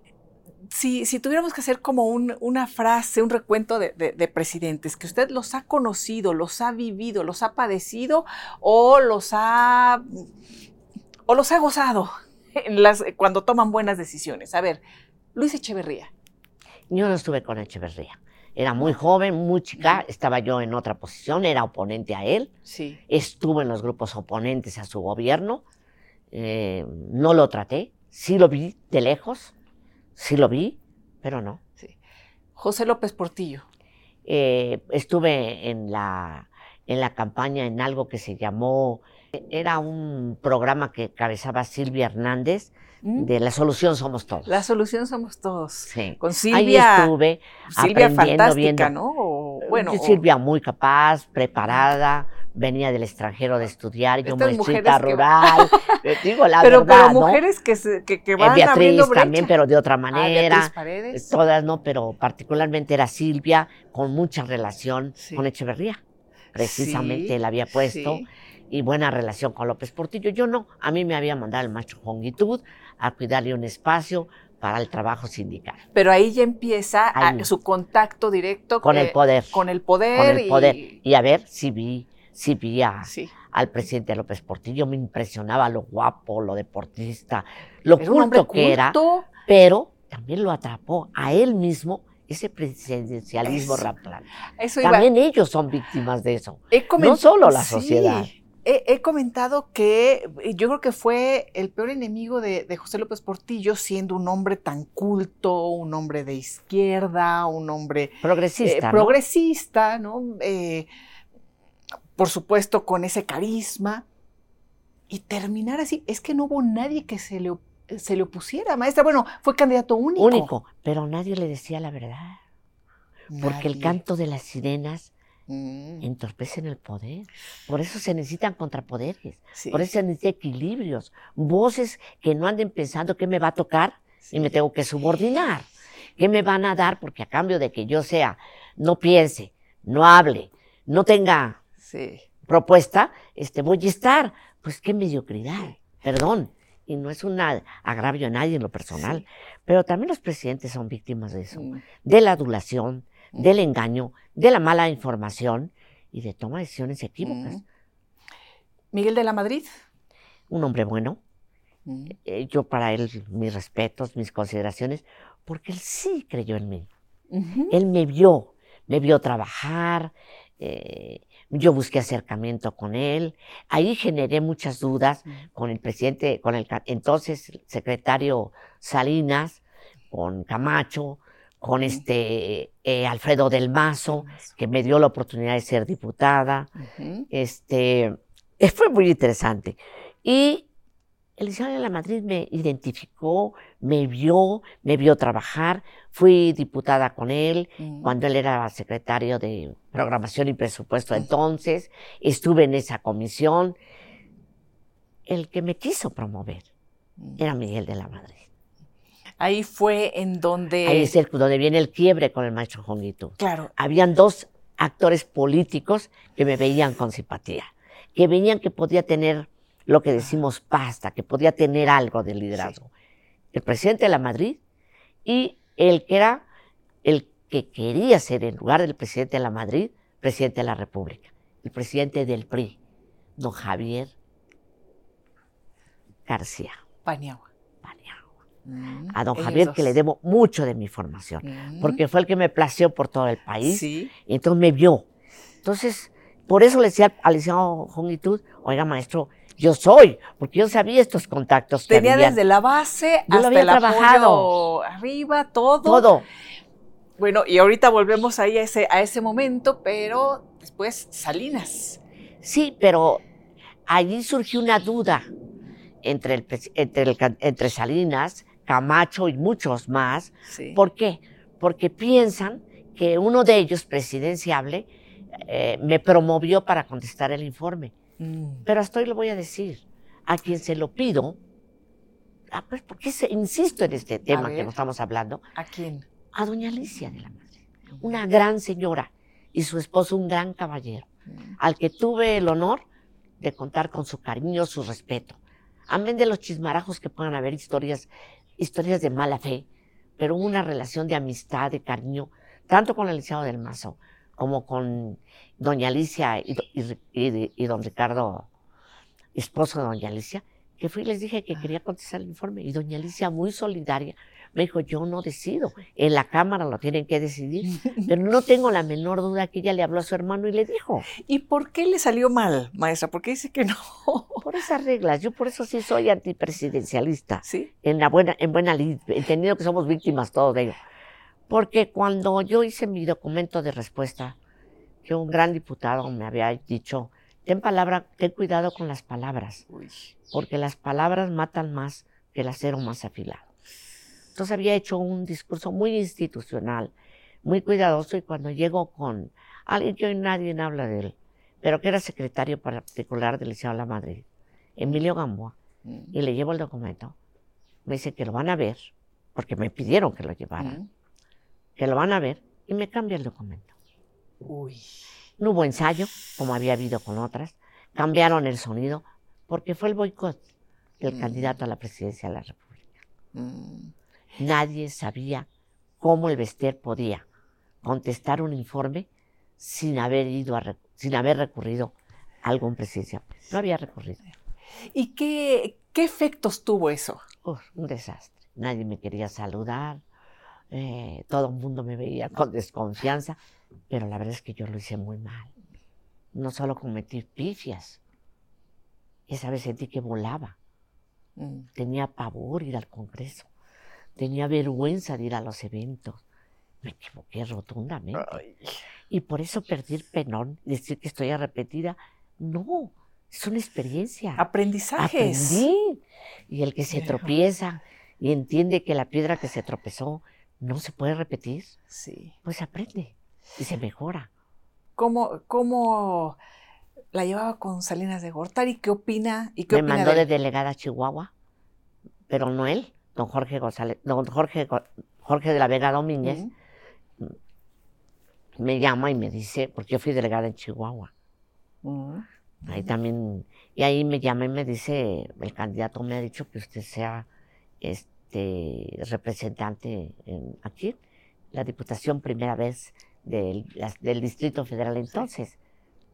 si, si tuviéramos que hacer como un- una frase, un recuento de, de- de presidentes, que usted los ha conocido, los ha vivido, los ha padecido o los ha, o los ha gozado en las, cuando toman buenas decisiones. A ver, Luis Echeverría. Yo no estuve con Echeverría. Era muy joven, muy chica, estaba yo en otra posición, era oponente a él. Sí. estuve en los grupos oponentes a su gobierno, eh, no lo traté, sí lo vi de lejos, sí lo vi, pero no. sí. José López Portillo. Eh, estuve en la, en la campaña en algo que se llamó, era un programa que cabezaba Silvia Hernández, ¿Mm? de La Solución Somos Todos. La solución somos todos. Sí. Con Ahí Silvia. estuve Silvia aprendiendo, fantástica, viendo. ¿no? O, bueno, o- Silvia muy capaz, preparada, venía del extranjero de estudiar, yo muestrita que- rural, eh, digo la pero, verdad, pero ¿no? mujeres que, se- que, que Eh, van Beatriz brecha. también, pero de otra Ah, manera. Paredes. Todas no, pero particularmente era Silvia, con mucha relación Sí. con Echeverría. Precisamente Sí, él había puesto sí. y buena relación con López Portillo. Yo no, a mí me había mandado el macho Jongitud a cuidarle un espacio para el trabajo sindical, Pero ahí ya empieza a- su contacto directo con eh, el poder. Con el poder. con el poder. Y, Y a ver si vi, si vi a, sí. al presidente López Portillo, me impresionaba lo guapo, lo deportista, lo culto que era, pero también lo atrapó a él mismo ese presidencialismo Eso. rampante. Eso. También ellos son víctimas de eso. No solo la Sí. sociedad. He, he comentado que eh, yo creo que fue el peor enemigo de, de José López Portillo, siendo un hombre tan culto, un hombre de izquierda, un hombre Progresista. eh, ¿no? progresista, ¿no? Eh, por supuesto, con ese carisma. Y terminar así, es que no hubo nadie que se le, se le opusiera, maestra. Bueno, fue candidato único. Único, pero nadie le decía la verdad. Porque el canto de las sirenas Mm, entorpecen el poder. Por eso se necesitan contrapoderes. sí, Por eso se necesitan equilibrios. Voces que no anden pensando qué me va a tocar sí. y me tengo que subordinar. ¿Qué me van a dar? Porque a cambio de que yo sea, no piense, no hable, no tenga Sí. propuesta, este, voy a estar. Pues qué mediocridad, perdón. Y no es un agravio a nadie en lo personal, Sí. pero también los presidentes son víctimas de eso, Mm, de la adulación, Mm. del engaño, de la mala información y de toma de decisiones equívocas. mm. Miguel de la Madrid. Un hombre bueno, eh, yo para él mis respetos, mis consideraciones, porque él sí creyó en mí. Él me vio, me vio trabajar, eh, yo busqué acercamiento con él, ahí generé muchas dudas con el presidente, con el entonces secretario Salinas, con Camacho, con este eh, Alfredo del Mazo, que me dio la oportunidad de ser diputada. Este eh, fue muy interesante. Y el licenciado de la Madrid me identificó, me vio, me vio trabajar. Fui diputada con él cuando él era secretario de programación y presupuesto entonces. Estuve en esa comisión. El que me quiso promover era Miguel de la Madrid. Ahí fue en donde... Ahí es el, donde viene el quiebre con el maestro Jonguito. Claro. Habían dos actores políticos que me veían con simpatía, que venían que podía tener lo que decimos pasta, que podía tener algo de liderazgo. El presidente de la Madrid y el que era el que quería ser, en lugar del presidente de la Madrid, presidente de la República, el presidente del PRI, don Javier García. Paniagua a don Javier, que le debo mucho de mi formación, porque fue el que me plació por todo el país, y entonces me vio. Entonces, por eso le decía al licenciado Jonitud, oiga maestro, yo soy, porque yo sabía estos contactos. Tenía desde la base hasta el trabajado. arriba, todo. Todo. Bueno, y ahorita volvemos ahí a ese, a ese momento, pero después Salinas. Sí, pero allí surgió una duda entre, el, entre, entre Salinas Camacho y muchos más. ¿Por qué? Porque piensan que uno de ellos, presidenciable, eh, me promovió para contestar el informe. Mm. Pero hasta hoy lo voy a decir. A quien se lo pido, ah, pues, ¿por qué se, insisto en este tema que nos estamos hablando? ¿A quién? A doña Alicia de la Madre. Una gran señora y su esposo un gran caballero, mm. al que tuve el honor de contar con su cariño, su respeto. Amén de los chismarajos que puedan haber historias historias de mala fe, pero una relación de amistad, de cariño, tanto con el licenciado del Mazo como con doña Alicia y, don Ricardo, esposo de doña Alicia, que fui y les dije que quería contestar el informe. Y doña Alicia, muy solidaria, me dijo, yo no decido, en la Cámara lo tienen que decidir, pero no tengo la menor duda que ella le habló a su hermano y le dijo. ¿Y por qué le salió mal, maestra? ¿Por qué dice que no? Por esas reglas, yo por eso sí soy antipresidencialista. ¿Sí? En la buena, en buena lid, entendiendo que somos víctimas todos de ello. Porque cuando yo hice mi documento de respuesta, que un gran diputado me había dicho, ten palabra, ten cuidado con las palabras, porque las palabras matan más que el acero más afilado. Entonces había hecho un discurso muy institucional, muy cuidadoso, y cuando llego con alguien que hoy nadie habla de él, pero que era secretario particular del Liceo de la Madrid, Emilio Gamboa, y le llevo el documento, me dice que lo van a ver, porque me pidieron que lo llevaran, que lo van a ver, y me cambia el documento. Uy. No hubo ensayo, como había habido con otras, cambiaron el sonido, porque fue el boicot del candidato a la presidencia de la República. Nadie sabía cómo el Bester podía contestar un informe sin haber ido a, sin haber recurrido a algún presidencia. No había recurrido. ¿Y qué, qué efectos tuvo eso? un desastre. Nadie me quería saludar, eh, todo el mundo me veía con desconfianza, pero la verdad es que yo lo hice muy mal. No solo cometí pifias, esa vez sentí que volaba. Mm. Tenía pavor ir al Congreso. Tenía vergüenza de ir a los eventos. Me equivoqué rotundamente. Y por eso perdí el penón, decir que estoy arrepentida. No, es una experiencia. Aprendizajes. Aprendí. Y el que se tropieza y entiende que la piedra que se tropezó no se puede repetir, sí. pues aprende y se mejora. ¿Cómo, cómo la llevaba con Salinas de Gortari? ¿Qué opina? Y qué Me mandó de delegada a Chihuahua, pero no él don Jorge González, don Jorge, Jorge de la Vega Domínguez, me llama y me dice, porque yo fui delegada en Chihuahua. Ahí también, y ahí me llama y me dice, el candidato me ha dicho que usted sea este representante en, aquí, la diputación primera vez del, del Distrito Federal entonces.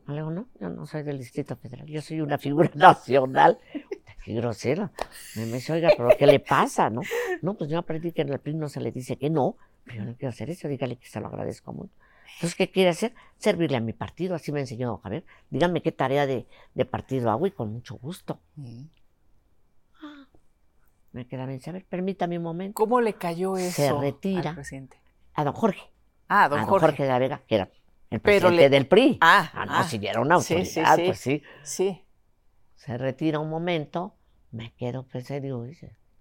Le digo, no, yo no soy del Distrito Federal, yo soy una figura nacional qué grosera. Me, dice, oiga, pero ¿qué le pasa, no? No, pues yo aprendí que en el PRI no se le dice que no, pero yo no quiero hacer eso, dígale que se lo agradezco mucho. Entonces, ¿qué quiere hacer? Servirle a mi partido, así me enseñó Javier. Díganme qué tarea de, de partido hago y con mucho gusto. Mm. Me queda bien saber, permítame un momento. ¿Cómo le cayó eso Se retira. al presidente? A don Jorge. Ah, a don don Jorge. Jorge de la Vega, que era el Pero presidente le- del PRI. Ah, Ah, no, ah. si era una Sí, autoridad, sí, sí. pues sí. Sí. Se retira un momento, me quedo pensando digo,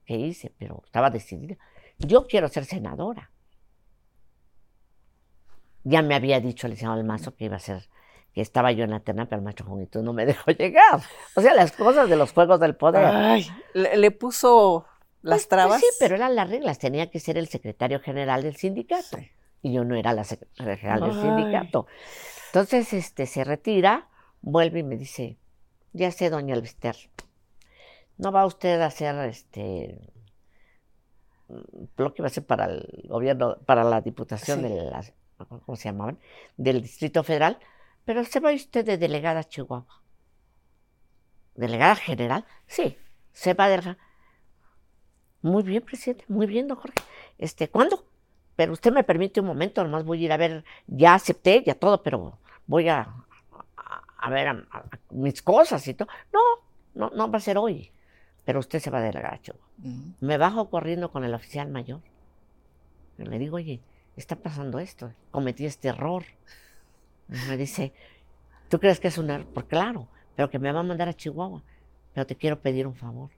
¿qué hice? Pero estaba decidida. Yo quiero ser senadora. Ya me había dicho el senador Almazo que iba a ser, estaba yo en la terna, pero el maestro Juanito no me dejó llegar. O sea, las cosas de los juegos del poder. Ay, le, le puso las Pues- pues trabas. sí, pero eran las reglas. Tenía que ser el secretario general del sindicato. Sí. Y yo no era la secretaria general del sindicato. Entonces, este, se retira, vuelve y me dice, ya sé, doña Elvister, ¿no va usted a hacer este lo que va a ser para el gobierno, para la diputación Sí. de las, ¿cómo se llamaban? Del Distrito Federal, pero se va usted de delegada a Chihuahua. ¿Delegada general? Sí, se va a delegar. Muy bien, presidente, muy bien, don Jorge. Este, ¿cuándo? Pero usted me permite un momento, nomás voy a ir a ver, ya acepté, ya todo, pero voy a, a, a ver a- mis cosas y todo. No, no, no va a ser hoy, pero usted se va a delegar a Chihuahua. Mm. Me bajo corriendo con el oficial mayor. Y le digo, oye, está pasando esto, cometí este error. Me dice, ¿tú crees que es un error? Pues claro, pero que me va a mandar a Chihuahua. Pero te quiero pedir un favor.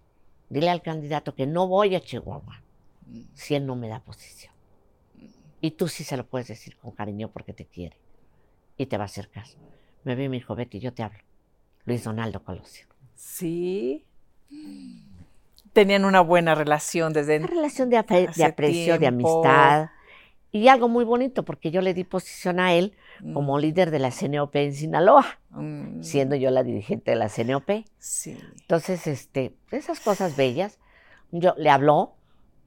Dile al candidato que no voy a Chihuahua Mm. si él no me da posición. Y tú sí se lo puedes decir con cariño porque te quiere. Y te va a hacer caso. Me ve y me dijo, Betty, yo te hablo. Luis Donaldo Colosio. Sí. Tenían una buena relación desde Una relación de, aprecio, de amistad. Y algo muy bonito, porque yo le di posición a él Mm. como líder de la CNOP en Sinaloa, Mm. siendo yo la dirigente de la CNOP. Sí. Entonces, este, esas cosas bellas, yo le habló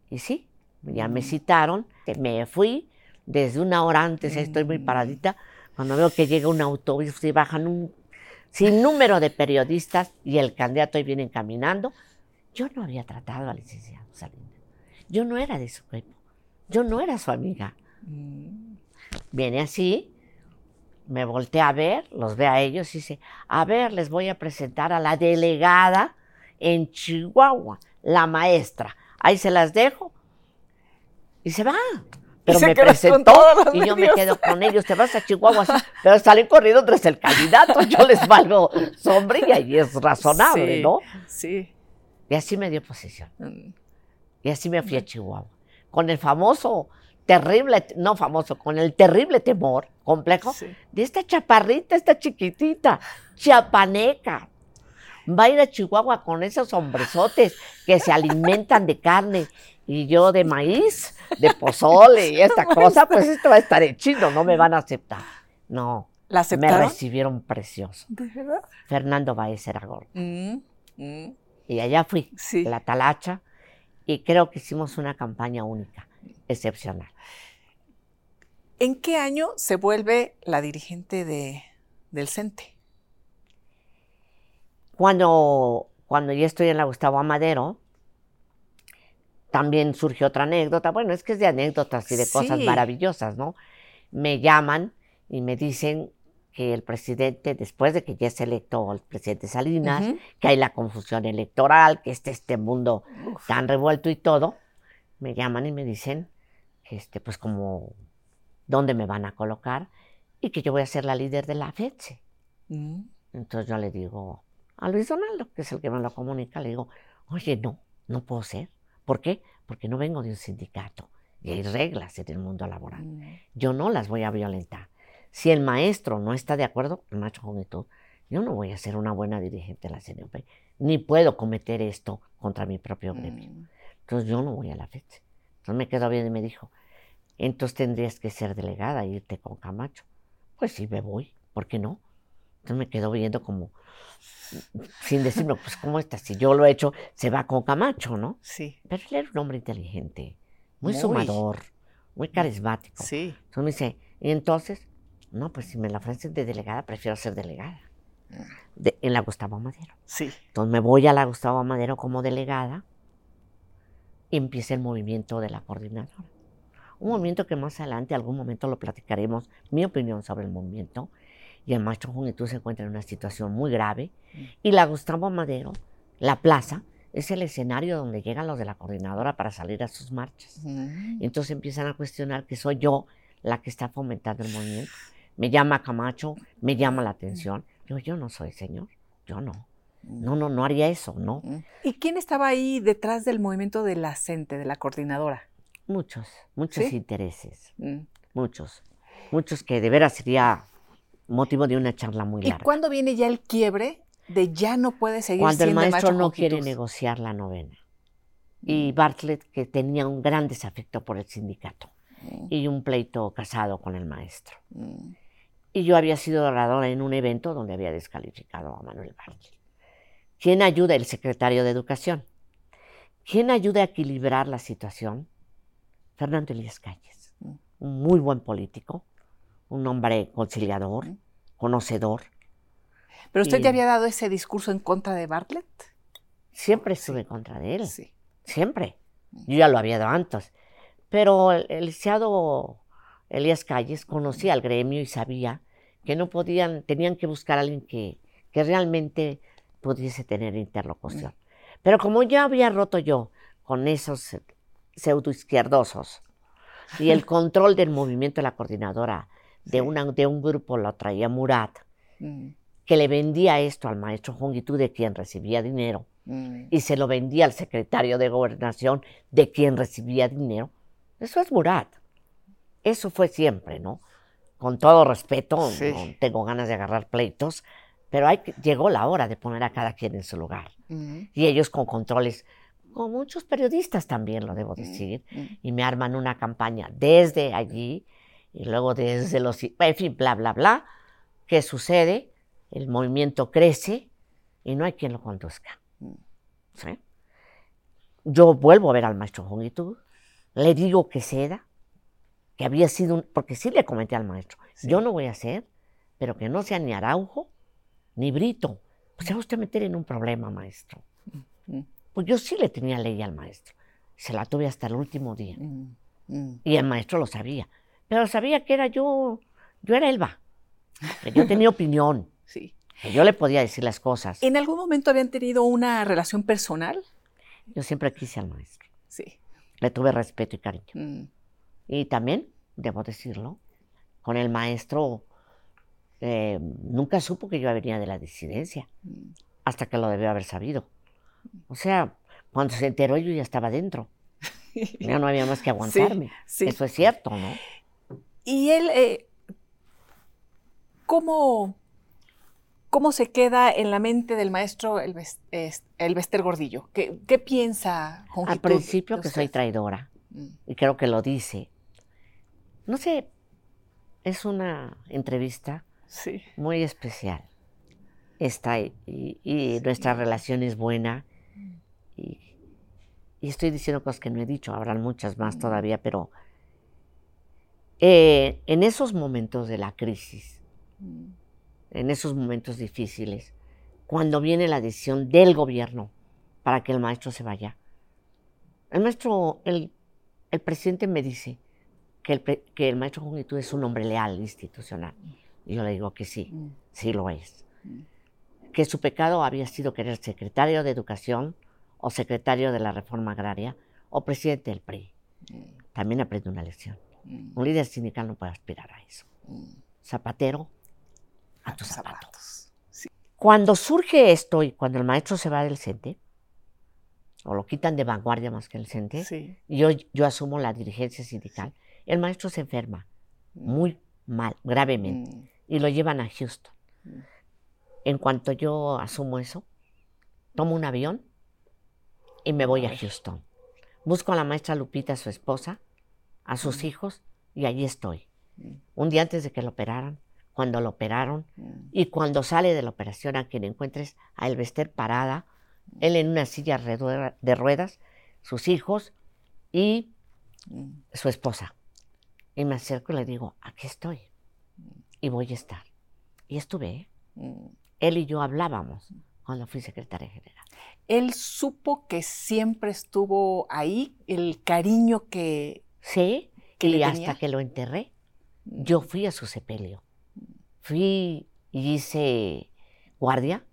y sí, ya me Mm. citaron, me fui desde una hora antes, estoy muy Mm. paradita, cuando veo que llega un autobús y bajan un sinnúmero de periodistas y el candidato ahí vienen caminando. Yo no había tratado al licenciado Salinas. Yo no era de su cuerpo. Yo no era su amiga. Mm. Viene así, me voltea a ver, los ve a ellos y dice, a ver, les voy a presentar a la delegada en Chihuahua, la maestra. Ahí se las dejo. Y se va. Pero me presentó y yo me quedo con ellos. Te vas a Chihuahua, pero salen corriendo tras el candidato. Yo les valgo sombrilla y es razonable, Sí. ¿no? Sí. Y así me dio posición. Mm. Y así me fui a Chihuahua. Con el famoso, terrible, no famoso, con el terrible temor complejo Sí. de esta chaparrita, esta chiquitita, chapaneca. Va a ir a Chihuahua con esos hombresotes que se alimentan de carne y yo de maíz, de pozole y esta cosa, pues esto va a estar en chino, no me van a aceptar. No, ¿La me recibieron precioso. ¿De verdad? Fernando Baez era gordo. Mm. Mm. Y allá fui, Sí. la talacha, y creo que hicimos una campaña única, excepcional. ¿En qué año se vuelve la dirigente de, del CENTE? Cuando, cuando ya estoy en la Gustavo Amadero, también surgió otra anécdota. Bueno, es que es de anécdotas y de cosas maravillosas, ¿no? Me llaman y me dicen que el presidente, después de que ya es electo el presidente Salinas, que hay la confusión electoral, que está este mundo Uf. tan revuelto y todo, me llaman y me dicen este, pues como dónde me van a colocar y que yo voy a ser la líder de la FEDSE. Mm. Entonces yo le digo a Luis Donaldo, que es el que me lo comunica, le digo, oye, no, no puedo ser. ¿Por qué? Porque no vengo de un sindicato y hay reglas en el mundo laboral. Mm. Yo no las voy a violentar. Si el maestro no está de acuerdo, el maestro juventud, yo no voy a ser una buena dirigente de la CNP, ni puedo cometer esto contra mi propio gremio. Mm. Entonces yo no voy a la fecha. Entonces me quedó bien y me dijo, entonces tendrías que ser delegada e irte con Camacho. Pues sí, me voy, ¿por qué no? Entonces me quedó viendo como, sin decirme, pues ¿cómo está? Si yo lo he hecho, se va con Camacho, ¿no? Sí, Pero él era un hombre inteligente, muy, Muy. sumador, muy carismático. sí. Entonces me dice, y entonces, no, pues si me la ofrecen de delegada, prefiero ser delegada. De- en la Gustavo Madero. Sí. Entonces me voy a la Gustavo Madero como delegada empieza el movimiento de la coordinadora. Un movimiento que más adelante, algún momento lo platicaremos, mi opinión sobre el movimiento. Y el maestro Juventud se encuentra en una situación muy grave. Y la Gustavo Madero, la plaza, es el escenario donde llegan los de la coordinadora para salir a sus marchas. Y entonces empiezan a cuestionar que soy yo la que está fomentando el movimiento. Me llama Camacho, me llama la atención. Digo, yo no soy señor, yo no. No, no, no haría eso, ¿no? ¿Y quién estaba ahí detrás del movimiento de la CENTE, de la coordinadora? Muchos, muchos intereses, mm. muchos, muchos que de veras sería motivo de una charla muy larga. ¿Y cuándo viene ya el quiebre de ya no puede seguir Cuando el maestro no quiere negociar la novena. Y mm. Bartlett, que tenía un gran desafecto por el sindicato mm. y un pleito casado con el maestro. Y yo había sido oradora en un evento donde había descalificado a Manuel Bartlett. ¿Quién ayuda? El secretario de Educación. ¿Quién ayuda a equilibrar la situación? Fernando Elías Calles, un muy buen político, un hombre conciliador, conocedor. ¿Pero usted ya había dado ese discurso en contra de Bartlett? Siempre estuve en contra de él. Sí. Siempre. Yo ya lo había dado antes. Pero el, el licenciado Elías Calles conocía al gremio y sabía que no podían, tenían que buscar a alguien que, que realmente pudiese tener interlocución. Pero como ya había roto yo con esos pseudoizquierdosos y el control del movimiento de la coordinadora de, una, de un grupo lo traía Murat, mm. que le vendía esto al maestro Jongitu de quien recibía dinero mm. y se lo vendía al secretario de gobernación de quien recibía dinero. Eso es Murat. Eso fue siempre, ¿no? Con todo respeto, no tengo ganas de agarrar pleitos, pero hay, llegó la hora de poner a cada quien en su lugar. Y ellos con controles, con muchos periodistas también, lo debo decir, y me arman una campaña desde allí y luego desde los... En fin, bla, bla, bla. ¿Qué sucede? El movimiento crece y no hay quien lo conduzca. ¿Sí? Yo vuelvo a ver al maestro Juventud, le digo que ceda, que había sido un... Porque sí le comenté al maestro, yo no voy a hacer, pero que no sea ni Araujo ni Brito. Pues se va usted a meter en un problema, maestro. Mm, mm. Pues yo sí le tenía ley al maestro. Se la tuve hasta el último día. Mm, y el maestro lo sabía. Pero sabía que era yo, yo era Elba. Que yo tenía opinión. Sí. Que yo le podía decir las cosas. ¿En algún momento habían tenido una relación personal? Yo siempre quise al maestro. Sí. Le tuve respeto y cariño. Y también, debo decirlo, con el maestro eh, nunca supo que yo venía de la disidencia, mm. hasta que lo debió haber sabido. O sea, cuando se enteró yo ya estaba dentro. Ya no había más que aguantarme. Eso es cierto, ¿no? Y él, eh, ¿cómo, ¿cómo se queda en la mente del maestro el, Bester Gordillo? ¿Qué, qué piensa Al principio que soy traidora, mm. y creo que lo dice. No sé, es una entrevista muy especial. Está y, nuestra relación es buena. Y, estoy diciendo cosas que no he dicho, habrán muchas más todavía, pero eh, en esos momentos de la crisis, en esos momentos difíciles, cuando viene la decisión del gobierno para que el maestro se vaya, el maestro, el, presidente me dice que el, que el maestro Juventud es un hombre leal, institucional. Y yo le digo que sí, mm. sí lo es. Mm. Que su pecado había sido querer secretario de Educación o secretario de la Reforma Agraria o presidente del PRI. Mm. También aprende una lección. Un líder sindical no puede aspirar a eso. Zapatero a, tus zapatos. Cuando surge esto y cuando el maestro se va del CENTE, o lo quitan de vanguardia más que el CENTE, yo, yo asumo la dirigencia sindical, el maestro se enferma muy mal, gravemente y lo llevan a Houston. Mm. En cuanto yo asumo eso, tomo un avión y me voy a Houston. Busco a la maestra Lupita, su esposa, a sus mm. hijos, y allí estoy. Mm. Un día antes de que lo operaran, cuando lo operaron, y cuando sale de la operación a quien encuentres a Elvester parada, él en una silla de ruedas, sus hijos y su esposa. Y me acerco y le digo, aquí estoy y voy a estar. Y estuve. ¿eh? Mm. Él y yo hablábamos cuando fui secretaria general. Él supo que siempre estuvo ahí, el cariño que... Sí, y hasta que lo enterré, yo mm. fui a su sepelio. Fui y hice guardia.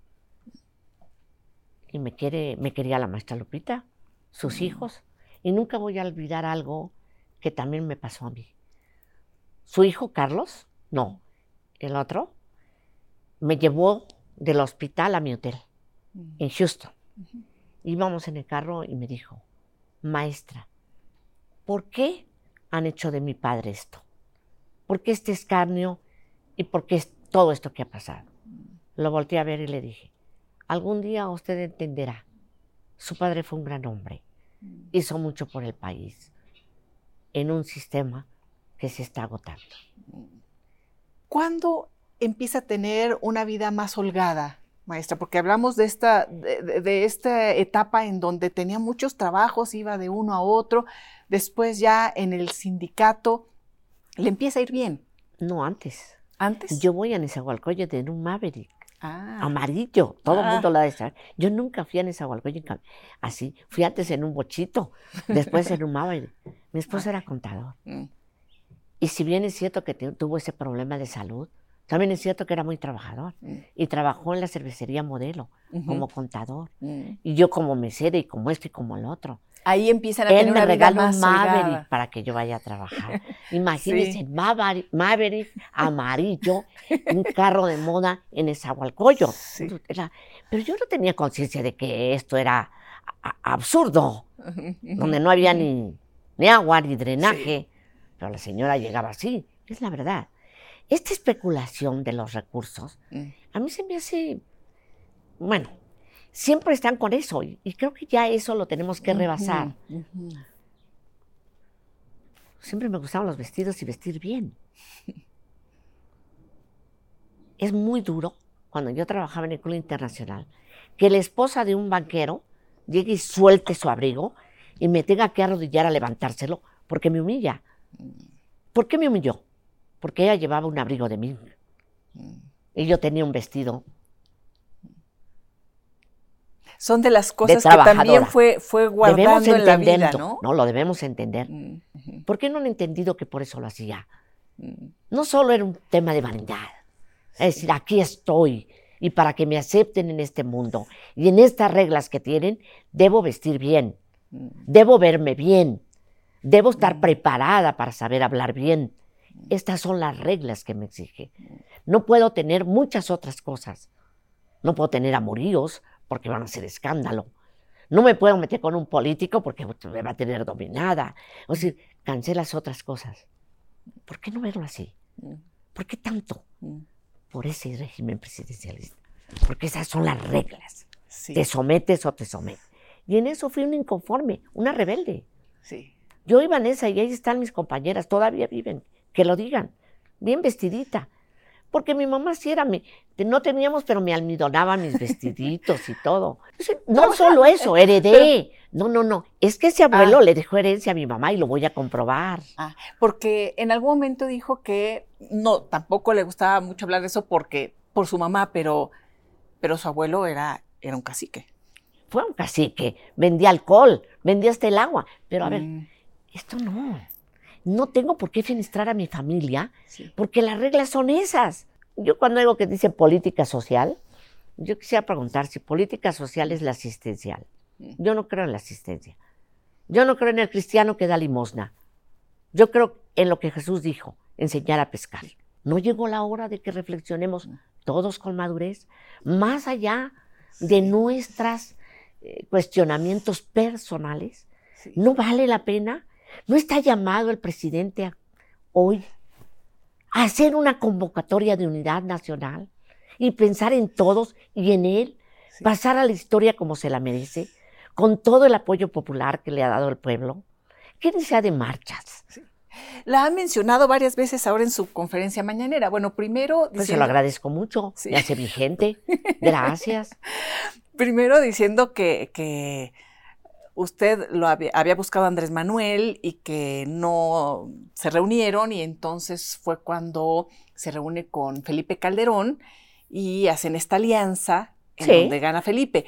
Y me, quiere, me quería la maestra Lupita, sus mm. hijos. Y nunca voy a olvidar algo que también me pasó a mí. Su hijo Carlos, no, el otro, me llevó del hospital a mi hotel mm. en Houston. Íbamos en el carro y me dijo, maestra, ¿por qué han hecho de mi padre esto? ¿Por qué este escarnio y por qué todo esto que ha pasado? Lo volteé a ver y le dije, algún día usted entenderá. Su padre fue un gran hombre, hizo mucho por el país, en un sistema que se está agotando. ¿Cuándo empieza a tener una vida más holgada, maestra? Porque hablamos de esta, de, esta etapa en donde tenía muchos trabajos, iba de uno a otro, después ya en el sindicato, le empieza a ir bien. No, antes. ¿Antes? Yo voy a Nezahualcóyotl en un Maverick. Ah. Amarillo, todo el mundo ah. lo ha de saber. Yo nunca fui a Nezahualcóyotl así. Fui antes en un bochito, después en un Maverick. Mi esposo era contador. Mm. Y si bien es cierto que tuvo ese problema de salud, también es cierto que era muy trabajador mm. y trabajó en la cervecería modelo como contador. Mm. Y yo como mesera y como este y como el otro. Ahí empiezan a tener una vida más un Maverick para que yo vaya a trabajar. Imagínense, Maverick, amarillo, un carro de moda en Esahualcoyo. pero yo no tenía conciencia de que esto era absurdo, donde no había ni, ni agua ni drenaje. Pero la señora llegaba así, es la verdad esta especulación de los recursos, mm. a mí se me hace, bueno, siempre están con eso y, creo que ya eso lo tenemos que rebasar. Siempre me gustaban los vestidos y vestir bien. es muy duro cuando yo trabajaba en el Club Internacional que la esposa de un banquero llegue y suelte su abrigo y me tenga que arrodillar a levantárselo porque me humilla. ¿Por qué me humilló? porque ella llevaba un abrigo de mí y yo tenía un vestido. Son de las cosas que también fue, fue guardando en la vida, ¿no? No, lo debemos entender. Mm, ¿Por qué no han entendido que por eso lo hacía? Mm. No solo era un tema de vanidad. Es decir, aquí estoy y para que me acepten en este mundo y en estas reglas que tienen, debo vestir bien, mm. debo verme bien, debo estar preparada para saber hablar bien, estas son las reglas que me exige. No puedo tener muchas otras cosas. No puedo tener amoríos porque van a ser escándalo. No me puedo meter con un político porque me va a tener dominada. O sea, cancelas otras cosas. ¿Por qué no verlo así? ¿Por qué tanto? Por ese régimen presidencialista. Porque esas son las reglas. Te sometes o te sometes. Y en eso fui un inconforme, una rebelde. Sí. Yo iba en esa y ahí están mis compañeras, todavía viven que lo digan, bien vestidita. Porque mi mamá sí era, mi, no teníamos, pero me almidonaba mis vestiditos y todo. No solo eso, heredé. No, no, no. Es que ese abuelo ah. le dejó herencia a mi mamá y lo voy a comprobar. Ah, porque en algún momento dijo que no, tampoco le gustaba mucho hablar de eso porque, por su mamá, pero, pero su abuelo era, era un cacique. Fue un cacique, vendía alcohol, vendía hasta el agua. Pero a ver, mm. Esto no no tengo por qué fenestrar a mi familia, porque las reglas son esas. Yo cuando digo que dice política social, yo quisiera preguntar si política social es la asistencial. Mm. Yo no creo en la asistencia. Yo no creo en el cristiano que da limosna. Yo creo en lo que Jesús dijo, enseñar a pescar. ¿No llegó la hora de que reflexionemos mm. todos con madurez, más allá de nuestros eh, cuestionamientos personales? ¿No vale la pena ¿No está llamado el presidente hoy a hacer una convocatoria de unidad nacional y pensar en todos y en él, pasar a la historia como se la merece, con todo el apoyo popular que le ha dado el pueblo? ¿Qué desea de marchas? La ha mencionado varias veces ahora en su conferencia mañanera. Bueno, primero... Pues se lo agradezco mucho, me hace vigente. Gracias. primero diciendo que, que usted lo había, buscado a Andrés Manuel y que no se reunieron y entonces fue cuando se reúne con Felipe Calderón y hacen esta alianza en donde gana Felipe.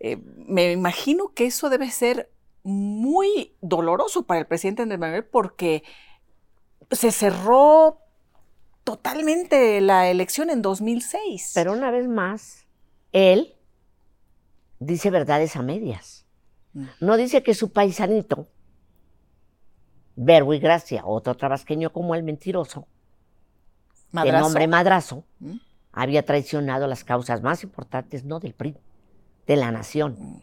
Eh, me imagino que eso debe ser muy doloroso para el presidente Andrés Manuel porque se cerró totalmente la elección en 2006. Pero una vez más, él dice verdades a medias. Mm. No dice que su paisanito, Verbo y Gracia, otro tabasqueño como el mentiroso, de Madrazo. nombre Madrazo, Mm. había traicionado las causas más importantes, no del PRI, de la nación.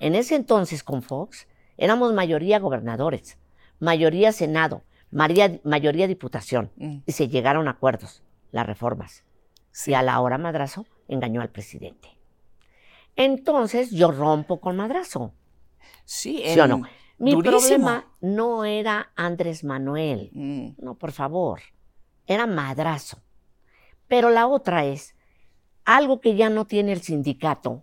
En ese entonces con Fox éramos mayoría gobernadores, mayoría Senado, mayoría, mayoría Diputación, Mm. y se llegaron a acuerdos, las reformas. Sí. Y a la hora Madrazo engañó al presidente. Entonces yo rompo con Madrazo, Sí, ¿sí o no? Mi durísimo. problema no era Andrés Manuel, Mm. no, por favor, era Madrazo. Pero la otra es algo que ya no tiene el sindicato,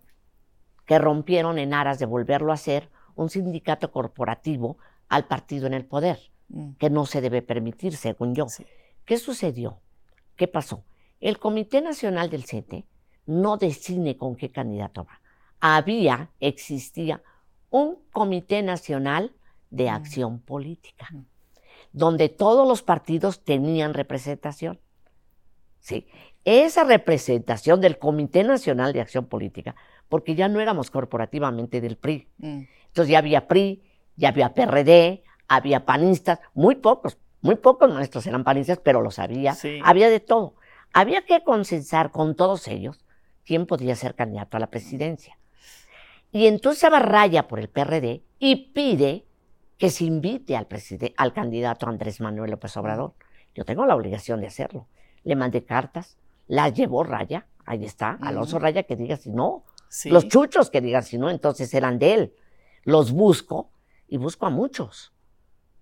que rompieron en aras de volverlo a hacer, un sindicato corporativo al partido en el poder, Mm. que no se debe permitir, según yo. Sí. ¿Qué sucedió? ¿Qué pasó? El Comité Nacional del CENTE no decide con qué candidato va. Había, existía un Comité Nacional de Mm. Acción Política, Mm. donde todos los partidos tenían representación. Sí, esa representación del Comité Nacional de Acción Política, porque ya no éramos corporativamente del PRI, Mm. entonces ya había PRI, ya había PRD, había panistas, muy pocos, muy pocos maestros eran panistas, pero los había, Sí. había de todo. Había que consensar con todos ellos quién podía ser candidato a la presidencia. Y entonces raya por el PRD y pide que se invite al, al candidato Andrés Manuel López Obrador. Yo tengo la obligación de hacerlo. Le mandé cartas, las llevó Raya, ahí está, Alonso. Raya que diga si no, Sí. los chuchos que digan si no, entonces eran de él. Los busco y busco a muchos.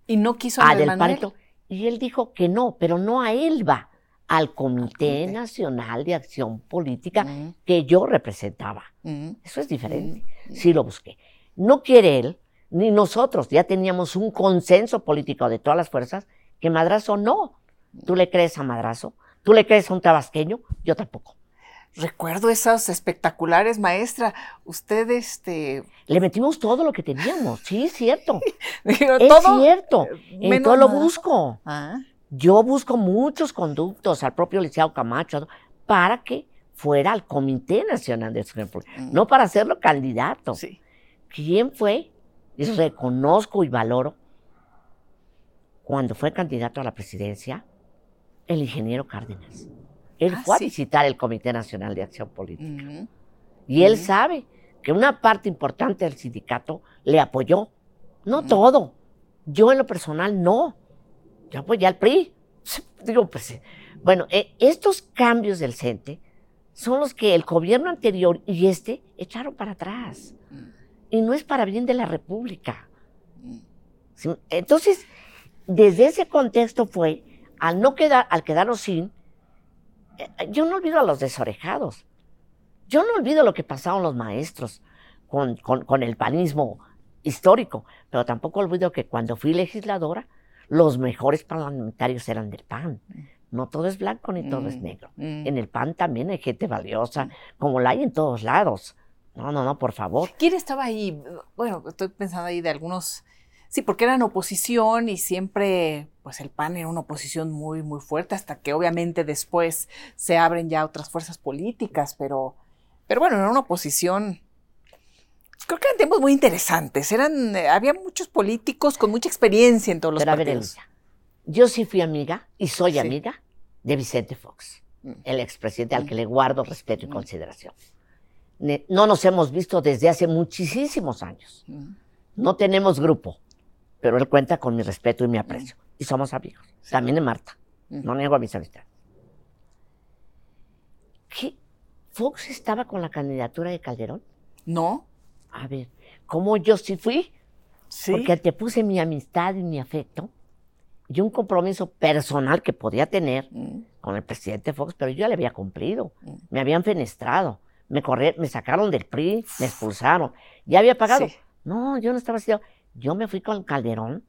Y no quiso A del Manuel. Parito. Y él dijo que no, pero no a él va, al Comité comité. Nacional de Acción Política que yo representaba. Eso es diferente. Sí lo busqué. No quiere él, ni nosotros. Ya teníamos un consenso político de todas las fuerzas que Madrazo no. ¿Tú le crees a Madrazo? ¿Tú le crees a un tabasqueño? Yo tampoco. Recuerdo esos espectaculares, maestra. Usted, este, Le metimos todo lo que teníamos. Sí, es cierto. digo, Es todo. cierto. En menos todo lo busco. Ah, Yo busco muchos conductos al propio Liceo Camacho para que fuera al Comité Nacional de Acción Política, Mm. no para hacerlo candidato. sí. ¿Quién fue? Y reconozco y valoro cuando fue candidato a la presidencia el ingeniero Cárdenas. Él Ah, fue sí. a visitar el Comité Nacional de Acción Política. Mm, Y él sabe que una parte importante del sindicato le apoyó. No todo. Yo en lo personal no. Yo apoyé al PRI. Digo, pues, eh, bueno, eh, estos cambios del CENTE son los que el gobierno anterior y este echaron para atrás. mm, Y no es para bien de la República. mm. Entonces, desde ese contexto fue, al no quedar, al quedarnos sin, eh, yo no olvido a los desorejados. Yo no olvido lo que pasaron los maestros con, con- con el panismo histórico, pero tampoco olvido que cuando fui legisladora, los mejores parlamentarios eran del PAN. No todo es blanco ni todo es Mm, negro. mm. En el PAN también hay gente valiosa, como la hay en todos lados. No, no, no, por favor. ¿Quién estaba ahí? Bueno, estoy pensando ahí de algunos. Sí, porque eran oposición y siempre, pues el PAN era una oposición muy, muy fuerte, hasta que obviamente después se abren ya otras fuerzas políticas, pero, pero bueno, era una oposición. Creo que eran tiempos muy interesantes. Eran, eh, había muchos políticos con mucha experiencia en todos los Pero a ver, partidos. Yo sí fui amiga y soy Sí. amiga de Vicente Fox, Mm. el expresidente al Mm. que le guardo respeto y Mm. consideración. No nos hemos visto desde hace muchísimos años. Mm, No tenemos grupo, pero él cuenta con mi respeto y mi aprecio. Y somos amigos. También de Marta. mm. No niego a mis amistades. ¿Qué? ¿Fox estaba con la candidatura de Calderón? ¿No? A ver, ¿cómo yo sí fui? Sí. Porque te puse mi amistad y mi afecto y un compromiso personal que podía tener Mm, con el presidente Fox, pero yo ya le había cumplido. Mm. Me habían fenestrado, me corrieron, me sacaron del PRI, me expulsaron. Ya había pagado. Sí. No, yo no estaba haciendo. Yo me fui con Calderón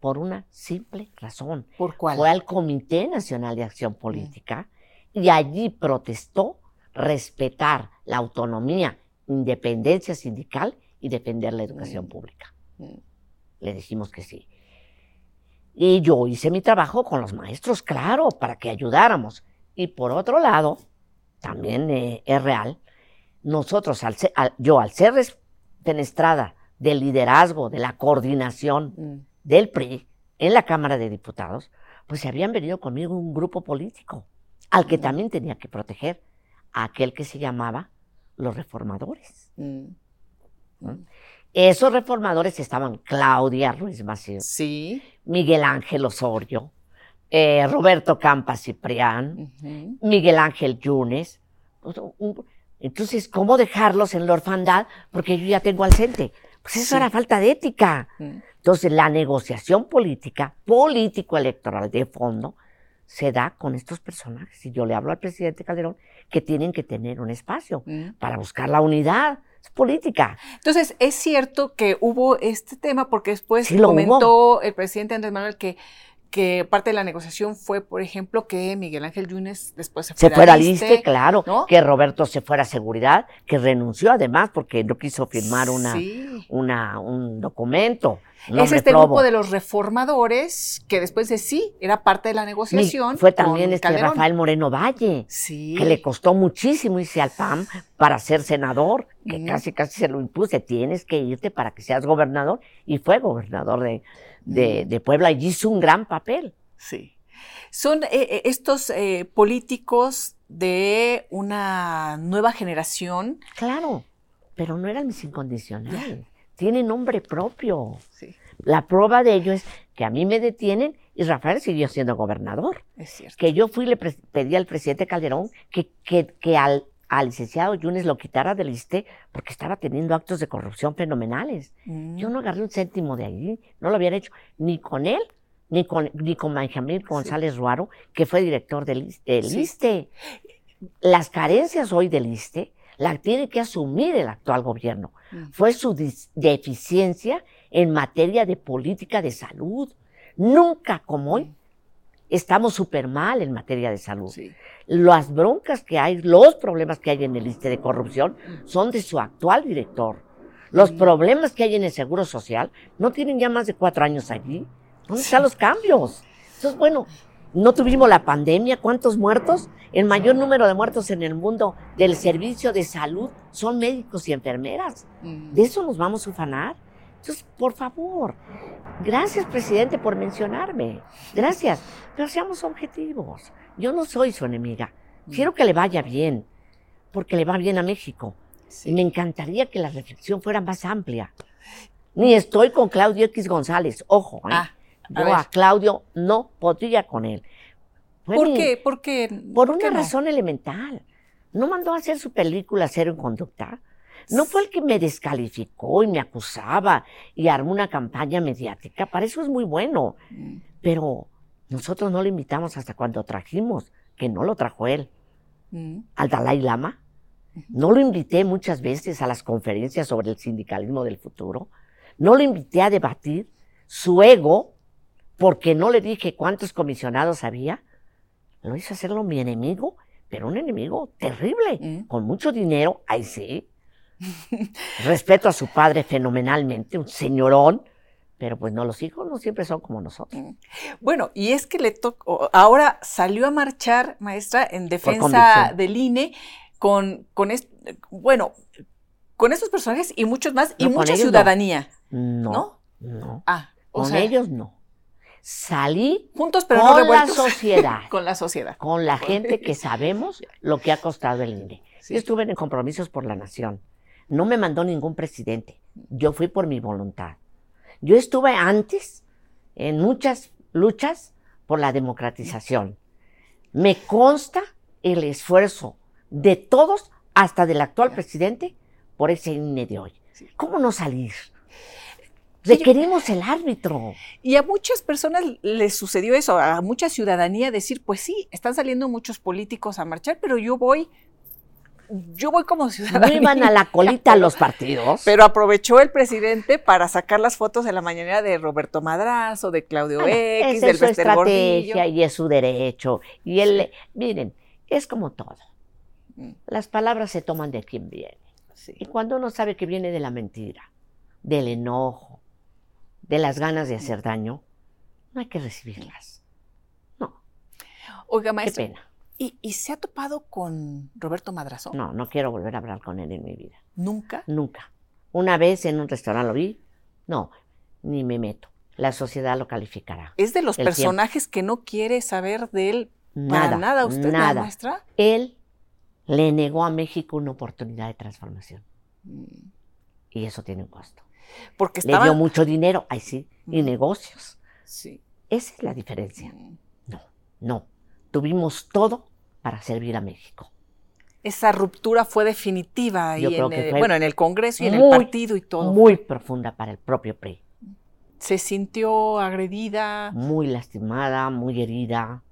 por una simple razón. ¿Por cuál? Fue al Comité Nacional de Acción Política y allí protestó respetar la autonomía, independencia sindical y defender la educación Mm. pública. Mm, Le dijimos que sí. Y yo hice mi trabajo con los maestros, claro, para que ayudáramos. Y por otro lado, también eh, es real, nosotros, al yo al ser penestrada del liderazgo, de la coordinación mm. del PRI en la Cámara de Diputados, pues se habían venido conmigo un grupo político al que mm. también tenía que proteger, a aquel que se llamaba los reformadores. Mm. Esos reformadores estaban Claudia Ruiz Macías, sí. Miguel Ángel Osorio, eh, Roberto Campa Ciprián, Miguel Ángel Yunes. Entonces, ¿cómo dejarlos en la orfandad? Porque yo ya tengo al CENTE. Pues eso era falta de ética. Entonces, la negociación política, político-electoral de fondo, se da con estos personajes. Y yo le hablo al presidente Calderón que tienen que tener un espacio para buscar la unidad política. Entonces, es cierto que hubo este tema porque después comentó el presidente Andrés Manuel que que parte de la negociación fue, por ejemplo, que Miguel Ángel Yunes después se fuera, se fuera al ISTE, claro, que Roberto se fuera a seguridad, que renunció además porque no quiso firmar una, una un documento. Es este grupo de los reformadores que después de sí era parte de la negociación. fue también este Rafael Moreno Valle, que le costó muchísimo irse al PAM para ser senador, que casi casi se lo impuse, tienes que irte para que seas gobernador, y fue gobernador de, de, Puebla y hizo un gran papel. Sí. Son eh, eh, estos eh, políticos de una nueva generación. Claro, pero no eran mis incondicionales. Tienen nombre propio. Sí. La prueba de ello es que a mí me detienen y Rafael siguió siendo gobernador. Es cierto. Que yo fui y le pedí al presidente Calderón que, que, que al al licenciado Yunes lo quitara del ISTE porque estaba teniendo actos de corrupción fenomenales. Mm. Yo no agarré un céntimo de allí, no lo habían hecho ni con él, ni con, ni con Benjamín González Ruaro, que fue director del, ISTE. Las carencias hoy del ISTE las tiene que asumir el actual gobierno. Mm. Fue su deficiencia en materia de política de salud. Nunca como hoy estamos súper mal en materia de salud. Las broncas que hay, los problemas que hay en el ISTE de corrupción son de su actual director. Los problemas que hay en el Seguro Social no tienen ya más de cuatro años allí. ¿Dónde están los cambios? Entonces, bueno, no tuvimos la pandemia, ¿cuántos muertos? El mayor número de muertos en el mundo del servicio de salud son médicos y enfermeras. De eso nos vamos a ufanar. Entonces, por favor, gracias, presidente, por mencionarme. Gracias. Pero seamos objetivos. Yo no soy su enemiga. Quiero que le vaya bien, porque le va bien a México. Y me encantaría que la reflexión fuera más amplia. Ni estoy con Claudio X González, ojo. ¿eh? Ah, Yo a, Claudio no podría con él. ¿Por qué? ¿Por qué? Por una razón elemental. No mandó a hacer su película Cero en Conducta no fue el que me descalificó y me acusaba y armó una campaña mediática. Para eso es muy bueno. Mm. Pero nosotros no lo invitamos hasta cuando trajimos, que no lo trajo él, mm. al Dalai Lama. No lo invité muchas veces a las conferencias sobre el sindicalismo del futuro. No lo invité a debatir su ego porque no le dije cuántos comisionados había. Lo hizo hacerlo mi enemigo, pero un enemigo terrible, mm. con mucho dinero, ahí sí, Respeto a su padre fenomenalmente, un señorón, pero pues no, los hijos no siempre son como nosotros. Mm. Bueno, y es que le tocó, ahora salió a marchar, maestra, en defensa del INE con, con bueno, con estos personajes y muchos más, y mucha ciudadanía. No, no. Ah, con ellos no. Salí juntos pero con la sociedad. con la sociedad. Con la gente que sabemos lo que ha costado el INE. Yo estuve en compromisos por la nación. No me mandó ningún presidente. Yo fui por mi voluntad. Yo estuve antes en muchas luchas por la democratización. Me consta el esfuerzo de todos, hasta del actual presidente, por ese INE de hoy. ¿Cómo no salir? Requerimos el árbitro. Y a muchas personas les sucedió eso, a mucha ciudadanía decir, pues sí, están saliendo muchos políticos a marchar, pero yo voy yo voy como ciudadana. No iban a la colita los partidos. Pero aprovechó el presidente para sacar las fotos de la mañana de Roberto Madrazo, de Claudio ah, X, del es su estrategia y es su derecho. Y él, miren, es como todo. Mm. Las palabras se toman de quien viene. Y cuando uno sabe que viene de la mentira, del enojo, de las ganas de hacer daño, no hay que recibirlas. No, Oiga, qué maestro, pena. ¿Y, y se ha topado con Roberto Madrazo? No, no quiero volver a hablar con él en mi vida. ¿Nunca? Nunca. Una vez en un restaurante lo vi, no, ni me meto. La sociedad lo calificará. Es de los tiempo. personajes que no quiere saber de él Nada, para nada. ¿Usted la nada. muestra? Él le negó a México una oportunidad de transformación. Y eso tiene un costo. Porque Le estaba... dio mucho dinero, ay sí, y Mm. negocios. Sí. Esa es la diferencia. No, no. Tuvimos todo para servir a México. Esa ruptura fue definitiva en el, bueno, en el Congreso y en el partido y todo. Muy profunda para el propio PRI. Se sintió agredida. Muy lastimada, muy herida.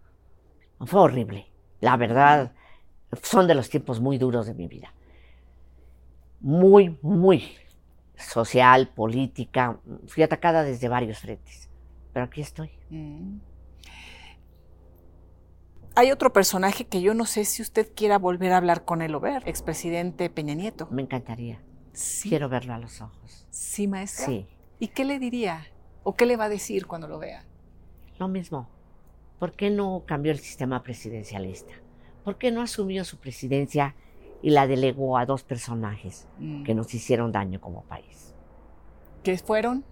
Fue horrible. La verdad, son de los tiempos muy duros de mi vida. Muy, muy social, política. Fui atacada desde varios frentes. Pero aquí estoy. Mm. Hay otro personaje que yo no sé si usted quiera volver a hablar con él o ver, expresidente Peña Nieto. Me encantaría. Sí, Quiero verlo a los ojos. sí, maestra. Sí, ¿Y qué le diría? ¿O qué le va a decir cuando lo vea? lo mismo. ¿Por qué no cambió el sistema presidencialista? ¿Por qué no asumió su presidencia y la delegó a dos personajes Mm. que nos hicieron daño como país? ¿Qué fueron?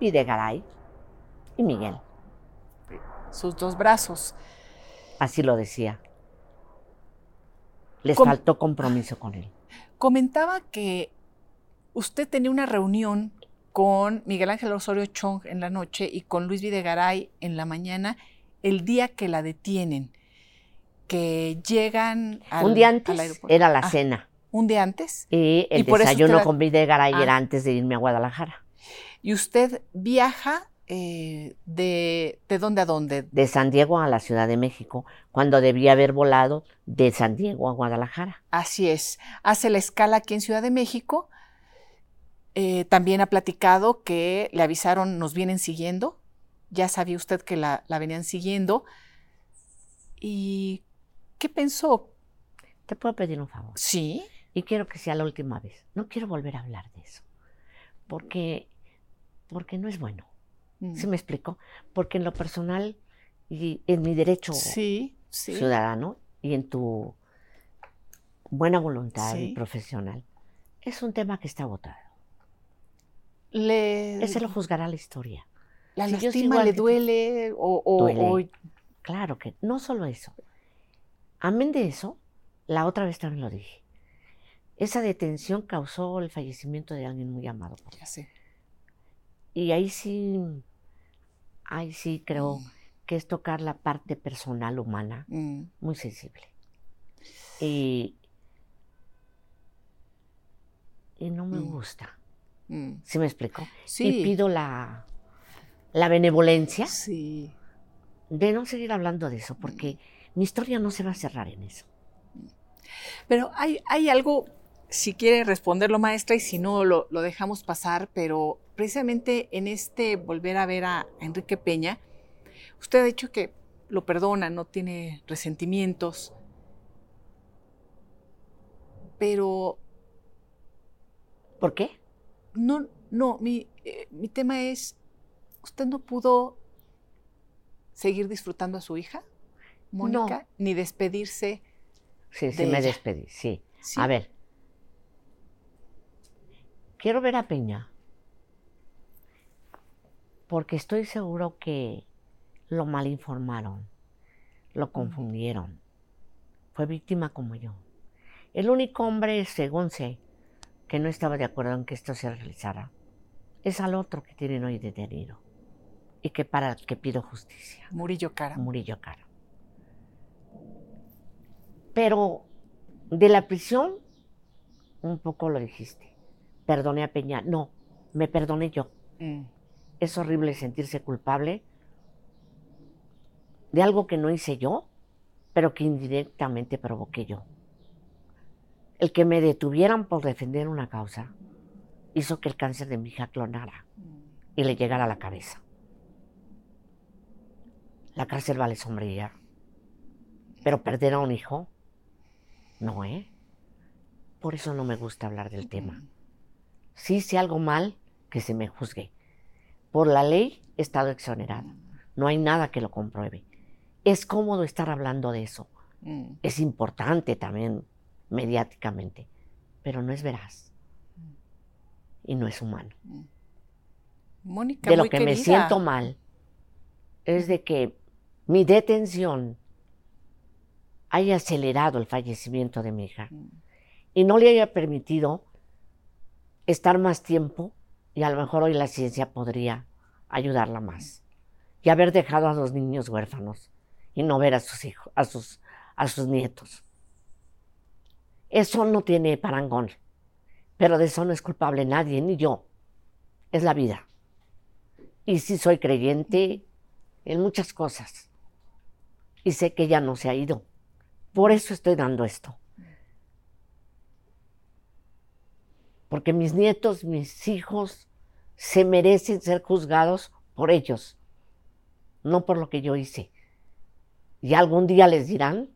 Videgaray y Miguel. Sus dos brazos. Así lo decía. Les faltó compromiso con él. Comentaba que usted tenía una reunión con Miguel Ángel Osorio Chong en la noche y con Luis Videgaray en la mañana, el día que la detienen, que llegan al, Un día al antes aeropuerto. era la Ah, cena Un día antes. y el y por eso desayuno usted- con Videgaray Ah. era antes de irme a Guadalajara. Y usted viaja eh, de, ¿de dónde a dónde? De San Diego a la Ciudad de México, cuando debía haber volado de San Diego a Guadalajara. Así es. Hace la escala aquí en Ciudad de México. Eh, también ha platicado que le avisaron, nos vienen siguiendo. Ya sabía usted que la, la venían siguiendo. ¿Y qué pensó? ¿Te puedo pedir un favor? Sí. Y quiero que sea la última vez. No quiero volver a hablar de eso. Porque, porque no es bueno. Mm. ¿Sí me explico? Porque en lo personal y en mi derecho Sí, sí. ciudadano y en tu buena voluntad Sí. y profesional, es un tema que está votado. Le, Ese lo juzgará la historia. ¿La si lastima le duele? O, o- Duele. o- Claro que no solo eso. Amén de eso, la otra vez también lo dije. Esa detención causó el fallecimiento de alguien muy amado. ya sé. Y ahí sí, ahí sí creo que es tocar la parte personal humana Mm, muy sensible. Y, y no me Mm. gusta. mm. ¿Sí me explico? Sí. Y pido la, la benevolencia Sí. de no seguir hablando de eso, porque mi historia no se va a cerrar en eso. Pero hay, hay algo, si quiere responderlo, maestra, y si no, lo, lo dejamos pasar, pero precisamente en este volver a ver a, Enrique Peña, usted ha dicho que lo perdona, no tiene resentimientos, pero ¿Por qué? no, no, mi, eh, mi tema es, ¿usted no pudo seguir disfrutando a su hija, Mónica, ni despedirse? Sí, sí De me ella. despedí, sí. Sí. A ver, quiero ver a Peña, porque estoy seguro que lo malinformaron, lo confundieron. Fue víctima como yo. El único hombre, según sé, que no estaba de acuerdo en que esto se realizara, es al otro que tienen hoy detenido y que para el que pido justicia. Murillo Cara. Murillo Caro. Pero de la prisión, un poco lo dijiste. Perdoné a Peña. No, me perdoné yo. Mm, Es horrible sentirse culpable de algo que no hice yo, pero que indirectamente provoqué yo. El que me detuvieran por defender una causa hizo que el cáncer de mi hija clonara y le llegara a la cabeza. La cárcel vale sombría. Pero perder a un hijo, no, ¿eh? Por eso no me gusta hablar del tema. Si hice algo mal, que se me juzgue. Por la ley he estado exonerada. No hay nada que lo compruebe. Es cómodo estar hablando de eso. Mm. Es importante también mediáticamente, pero no es veraz. Y no es humano. Mónica, de lo muy que me siento mal es de que mi detención haya acelerado el fallecimiento de mi hija Mm. y no le haya permitido estar más tiempo y a lo mejor hoy la ciencia podría ayudarla más y haber dejado a los niños huérfanos y no ver a sus hijos, a sus, a sus nietos. Eso no tiene parangón, pero de eso no es culpable nadie, ni yo. Es la vida. Y sí soy creyente en muchas cosas. Y sé que ella no se ha ido. Por eso estoy dando esto. Porque mis nietos, mis hijos, se merecen ser juzgados por ellos, no por lo que yo hice. Y algún día les dirán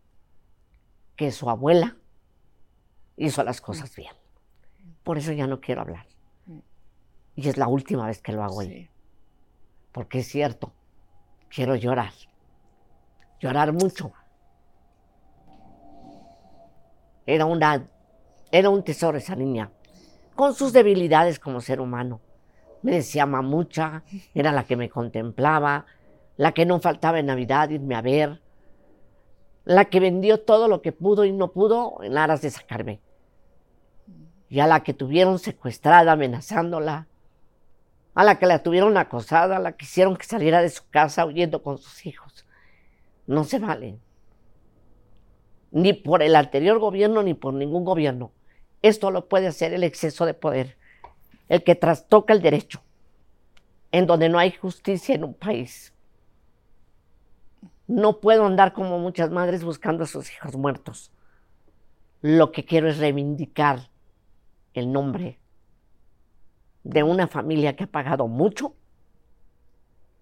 que su abuela hizo las cosas bien. Por eso ya no quiero hablar. Y es la última vez que lo hago. Sí. Porque es cierto, quiero llorar. Llorar mucho. Era una era un tesoro esa niña, con sus debilidades como ser humano. Me decía mamucha, era la que me contemplaba, la que no faltaba en Navidad irme a ver, la que vendió todo lo que pudo y no pudo en aras de sacarme. Y a la que tuvieron secuestrada, amenazándola, a la que la tuvieron acosada, a la que hicieron que saliera de su casa huyendo con sus hijos. No se vale. Ni por el anterior gobierno ni por ningún gobierno. Esto lo puede hacer el exceso de poder, el que trastoca el derecho, en donde no hay justicia en un país. No puedo andar como muchas madres buscando a sus hijos muertos. Lo que quiero es reivindicar el nombre de una familia que ha pagado mucho,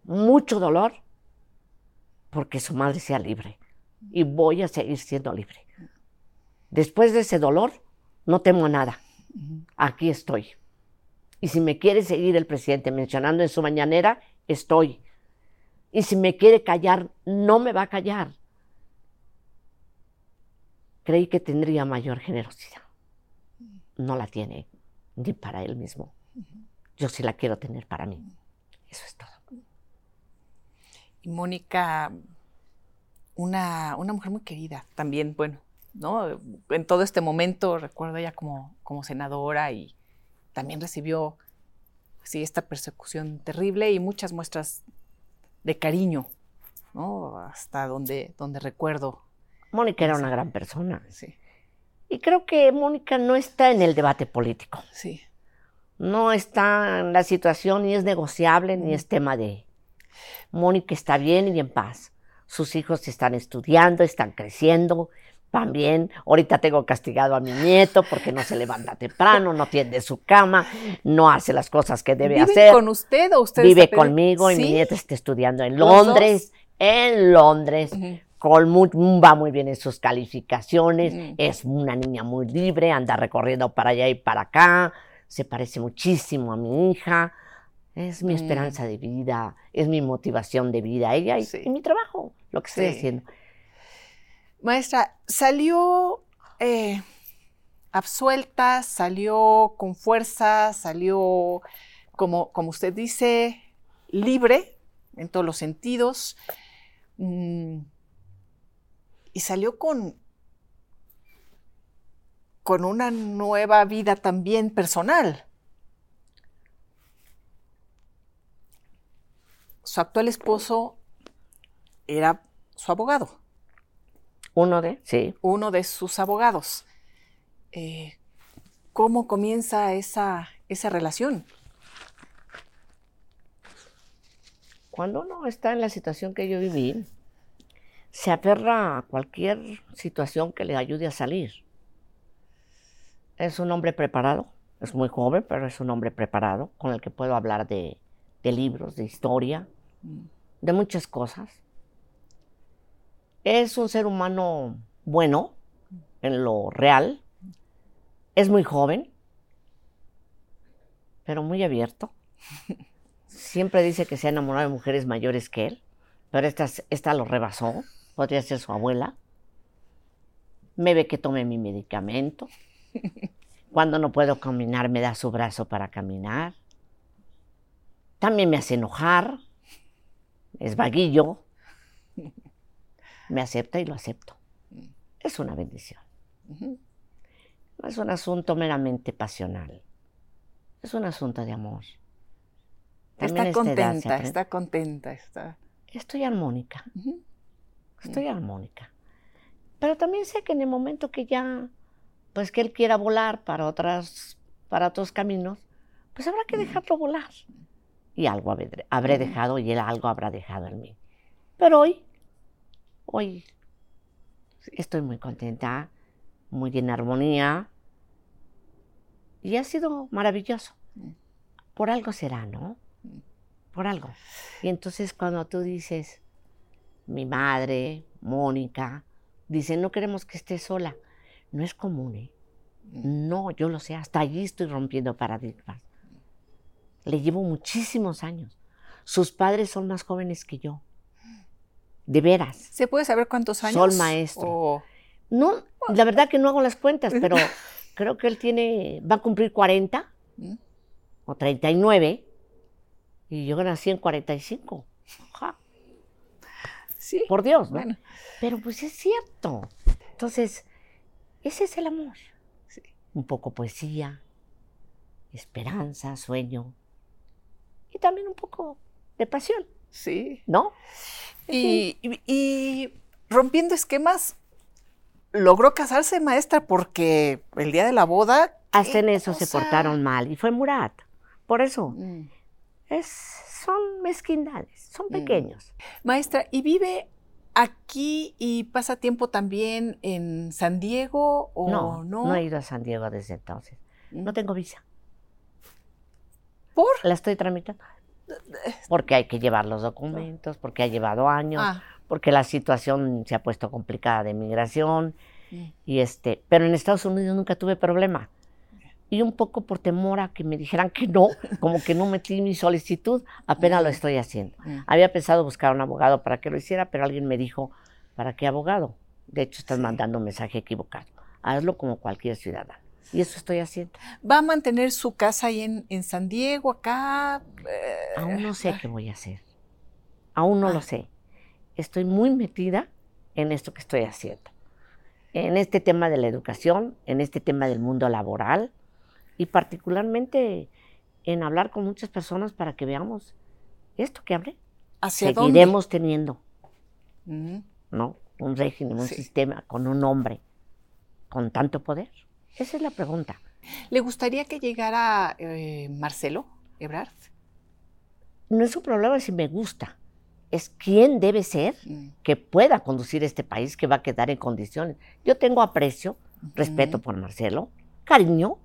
mucho dolor, porque su madre sea libre. Y voy a seguir siendo libre. Después de ese dolor, no temo nada. Aquí estoy. Y si me quiere seguir el presidente mencionando en su mañanera, estoy. Y si me quiere callar, no me va a callar. Creí que tendría mayor generosidad. No la tiene, ni para él mismo. Yo sí la quiero tener para mí. Eso es todo. Y Mónica, una, una mujer muy querida también, bueno, ¿no? En todo este momento, recuerdo ella como, como senadora y también recibió sí, esta persecución terrible y muchas muestras de cariño, ¿no? Hasta donde, donde recuerdo. Mónica era una gran persona. Sí, Y creo que Mónica no está en el debate político. sí. No está en la situación, ni es negociable, ni es tema de... Mónica está bien y en paz. Sus hijos están estudiando, están creciendo, van bien. Ahorita tengo castigado a mi nieto porque no se levanta temprano, no tiende su cama, no hace las cosas que debe ¿Viven hacer. con usted o usted Vive conmigo y mi nieta está estudiando en. Londres, en Londres. Con muy- va muy bien en sus calificaciones, es una niña muy libre, anda recorriendo para allá y para acá, se parece muchísimo a mi hija, es mi Mm. esperanza de vida, es mi motivación de vida, ella y, Sí. y mi trabajo, lo que estoy Sí. haciendo. Maestra, salió eh, absuelta, salió con fuerza, salió, como, como usted dice, libre en todos los sentidos. Mm, y salió con, con una nueva vida también personal. Su actual esposo era su abogado Uno de, sí, uno de sus abogados. Eh, ¿Cómo comienza esa, esa relación? cuando uno está en la situación que yo viví, se aferra a cualquier situación que le ayude a salir. Es un hombre preparado, es muy joven, pero es un hombre preparado con el que puedo hablar de, de libros, de historia, de muchas cosas. Es un ser humano bueno en lo real, es muy joven, pero muy abierto. Siempre dice que se ha enamorado de mujeres mayores que él, pero esta, esta lo rebasó. Podría ser su abuela. Me ve que tome mi medicamento. Cuando no puedo caminar, me da su brazo para caminar. También me hace enojar. Es vaguillo. Me acepta y lo acepto. Es una bendición. No es un asunto meramente pasional. Es un asunto de amor. está contenta, está contenta, está. Estoy armónica. Estoy armónica. Pero también sé que en el momento que ya, pues que él quiera volar para otras, para otros caminos, pues habrá que dejarlo volar. Y algo habré, dejado y él algo habrá dejado en mí. Pero hoy, hoy estoy muy contenta, muy en armonía. Y ha sido maravilloso. Por algo será, ¿no? Por algo. Y entonces cuando tú dices, mi madre, Mónica, dice, no queremos que esté sola. No es común, ¿eh? No, yo lo sé, hasta allí estoy rompiendo paradigmas. Le llevo muchísimos años. Sus padres son más jóvenes que yo. De veras. ¿Se puede saber cuántos años? Sol maestro. No, la verdad que no hago las cuentas, pero creo que él tiene, va a cumplir 40 ¿Mm? o 39 y yo nací en 45. Sí. Por Dios, ¿no? Pero pues es cierto. Entonces, ese es el amor. Sí. Un poco poesía, esperanza, sueño y también un poco de pasión. Sí. ¿No? Y, rompiendo esquemas, logró casarse maestra porque el día de la boda... Hasta en eso se portaron mal y fue Murat. Por eso, mm. es, son mezquindades, son mm. pequeños. Maestra, ¿y vive aquí y pasa tiempo también en San Diego o no? No, no he ido a San Diego desde entonces. No mm. tengo visa. ¿Por? La estoy tramitando. Porque hay que llevar los documentos, porque ha llevado años, ah. porque la situación se ha puesto complicada de migración. Y este, pero en Estados Unidos nunca tuve problema. Y un poco por temor a que me dijeran que no, como que no metí mi solicitud, apenas lo estoy haciendo. Había pensado buscar un abogado para que lo hiciera, pero alguien me dijo, ¿para qué abogado? De hecho, estás mandando un mensaje equivocado. Hazlo como cualquier ciudadano. Y eso estoy haciendo. ¿Va a mantener su casa ahí en, San Diego, acá? Aún no sé qué voy a hacer. Aún no lo ah. sé. Estoy muy metida en esto que estoy haciendo. En este tema de la educación, en este tema del mundo laboral y particularmente en hablar con muchas personas para que veamos esto que hablé. ¿Hacia Seguiremos teniendo, ¿no? Un régimen, un sistema con un hombre con tanto poder. Esa es la pregunta. ¿Le gustaría que llegara eh, Marcelo Ebrard? No es un problema si me gusta. Es quién debe ser mm. que pueda conducir este país que va a quedar en condiciones. Yo tengo aprecio, respeto por Marcelo, cariño,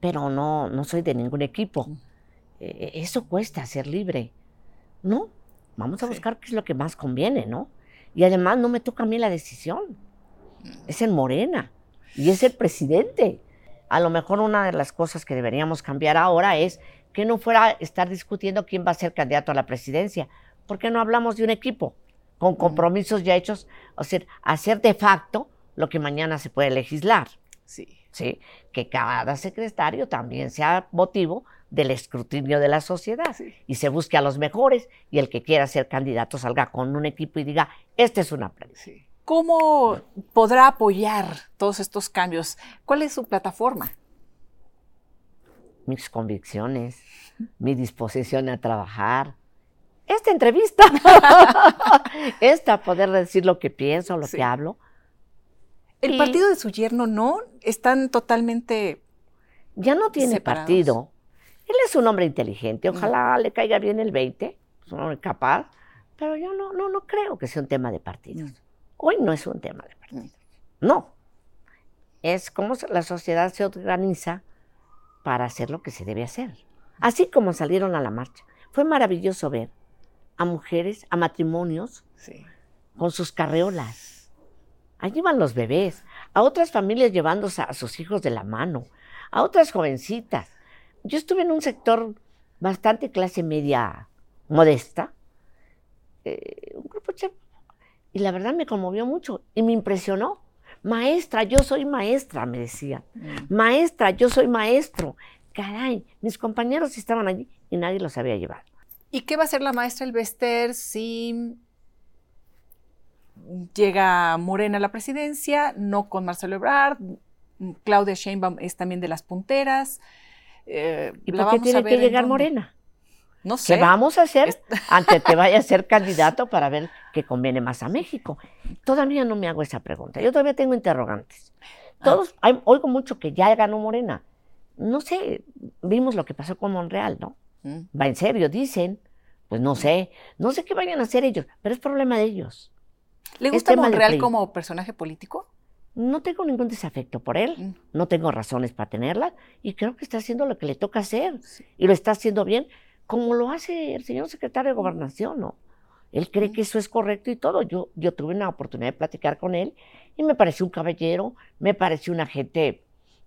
pero no, no soy de ningún equipo. E, e, eso cuesta ser libre. No, vamos a buscar qué es lo que más conviene, ¿no? Y además no me toca a mí la decisión. Mm. Es en Morena y es el presidente. A lo mejor una de las cosas que deberíamos cambiar ahora es que no fuera estar discutiendo quién va a ser candidato a la presidencia. ¿Por qué no hablamos de un equipo con compromisos ya hechos? O sea, hacer de facto lo que mañana se puede legislar. Sí. ¿Sí? Que cada secretario también sea motivo del escrutinio de la sociedad y se busque a los mejores y el que quiera ser candidato salga con un equipo y diga, este es una sí. ¿Cómo podrá apoyar todos estos cambios? ¿Cuál es su plataforma? Mis convicciones, mi disposición a trabajar. Esta entrevista, esta poder decir lo que pienso, lo que hablo. ¿El partido de su yerno no? ¿Están totalmente... Ya no tiene partido. Él es un hombre inteligente, ojalá le caiga bien el 20, es un hombre capaz, pero yo no, no, no creo que sea un tema de partidos. Hoy no es un tema de partido. No. Es cómo la sociedad se organiza para hacer lo que se debe hacer. Así como salieron a la marcha. Fue maravilloso ver a mujeres, a matrimonios, con sus carreolas. Allí van los bebés, a otras familias llevándose a sus hijos de la mano, a otras jovencitas. Yo estuve en un sector bastante clase media modesta, eh, un grupo chévere. Y la verdad me conmovió mucho y me impresionó. Maestra, yo soy maestra, me decía. Mm. Maestra, yo soy maestro. Caray, mis compañeros estaban allí y nadie los había llevado. ¿Y qué va a hacer la maestra Elvester si llega Morena a la presidencia, no con Marcelo Ebrard? Claudia Sheinbaum es también de las punteras. eh, ¿Y por qué tiene que llegar dónde. Morena? No sé. ¿Qué vamos a hacer antes que vaya a ser candidato para ver qué conviene más a México? Todavía no me hago esa pregunta. Yo todavía tengo interrogantes. Ah. Todos, hay- oigo mucho que ya ganó Morena. No sé, vimos lo que pasó con Monreal, ¿no? Mm. Va en serio, dicen. Pues no sé, no sé qué vayan a hacer ellos, pero es problema de ellos. ¿Le gusta Monreal como personaje político? No tengo ningún desafecto por él, Mm. no tengo razones para tenerlas y creo que está haciendo lo que le toca hacer Sí. y lo está haciendo bien, como lo hace el señor secretario de Gobernación, ¿no? Él cree que eso es correcto y todo. Yo, yo tuve una oportunidad de platicar con él y me pareció un caballero, me pareció un agente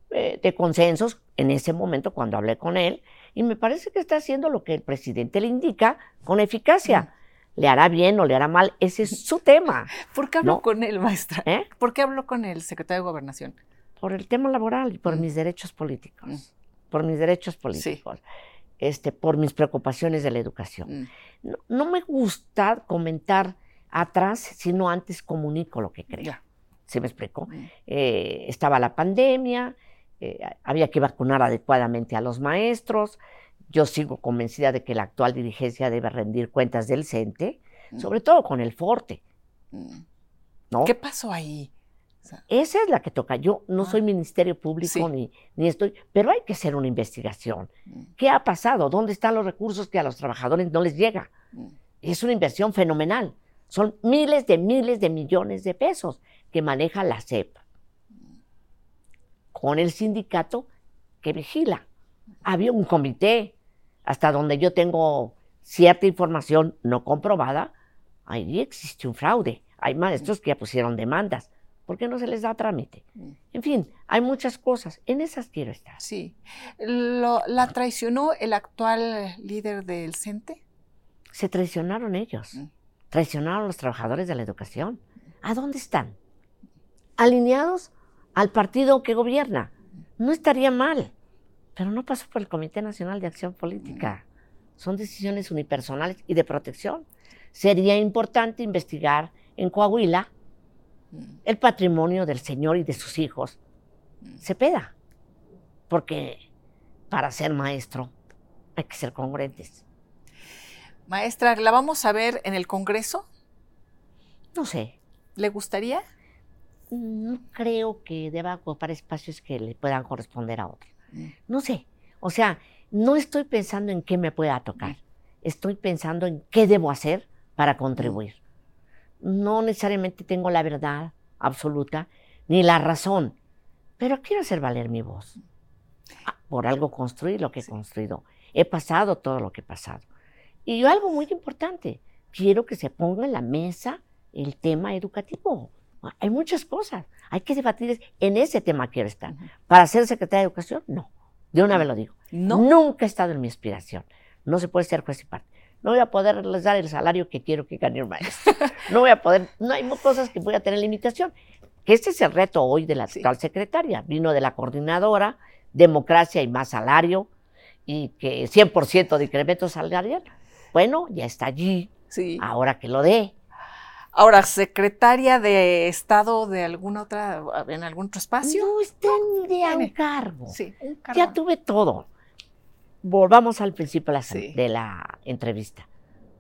eh, de consensos en ese momento cuando hablé con él y me parece que está haciendo lo que el presidente le indica con eficacia. ¿Le hará bien o le hará mal? Ese es su tema, ¿Por qué habló No. con él, maestra? ¿eh? ¿Por qué habló con el secretario de Gobernación? Por el tema laboral y por Mm. mis derechos políticos. Mm. Por mis derechos políticos. Este, por mis preocupaciones de la educación. Mm. No, no me gusta comentar atrás, sino antes comunico lo que creo. ¿Sí me explico? Mm. Eh, estaba la pandemia, eh, había que vacunar adecuadamente a los maestros. Yo sigo convencida de que la actual dirigencia debe rendir cuentas del CENTE, Mm. sobre todo con el FORTE. ¿no? ¿Qué pasó ahí? Esa es la que toca. Yo no Ah. soy ministerio público Sí. ni, ni estoy, pero hay que hacer una investigación. mm, ¿Qué ha pasado? ¿Dónde están los recursos que a los trabajadores no les llega? mm. Es una inversión fenomenal. Son miles de miles de millones de pesos que maneja la CEP con el sindicato que vigila. Había un comité, hasta donde yo tengo cierta información no comprobada, ahí existe un fraude. Hay maestros que ya pusieron demandas. ¿Por qué no se les da trámite? Mm. En fin, hay muchas cosas. En esas quiero estar. Sí. Lo- ¿La traicionó el actual líder del CENTE? Se traicionaron ellos. Mm. Traicionaron los trabajadores de la educación. ¿A dónde están? Alineados al partido que gobierna. No estaría mal, pero no pasó por el Comité Nacional de Acción Política. Son decisiones unipersonales y de protección. Sería importante investigar en Coahuila Mm. El patrimonio del señor y de sus hijos. Cepeda. Porque para ser maestro hay que ser congruentes. Maestra, ¿la vamos a ver en el Congreso? No sé, ¿Le gustaría? no creo que deba ocupar espacios que le puedan corresponder a otros. Mm. No sé. O sea, no estoy pensando en qué me pueda tocar. Estoy pensando en qué debo hacer para contribuir. No necesariamente tengo la verdad absoluta ni la razón, pero quiero hacer valer mi voz. Ah, Por algo construir lo que he construido. He pasado todo lo que he pasado. Y algo muy importante, quiero que se ponga en la mesa el tema educativo. Hay muchas cosas. Hay que debatir. En ese tema quiero estar. Para ser secretaria de Educación, no. De una vez lo digo. No. Nunca he estado en mi aspiración. No se puede ser juez y parte. No voy a poderles dar el salario que quiero que gane un maestro. No voy a poder. No hay cosas que voy a tener limitación. Que este es el reto hoy de la Sí. actual secretaria. Vino de la coordinadora, democracia y más salario, y que 100% de incremento salarial. Bueno, ya está allí. Sí. Ahora que lo dé. Ahora, secretaria de Estado de alguna otra, en algún otro espacio. No tendría un Tiene. cargo. Sí, un Ya cargo. tuve todo. Volvamos al principio de la, Sí. de la entrevista.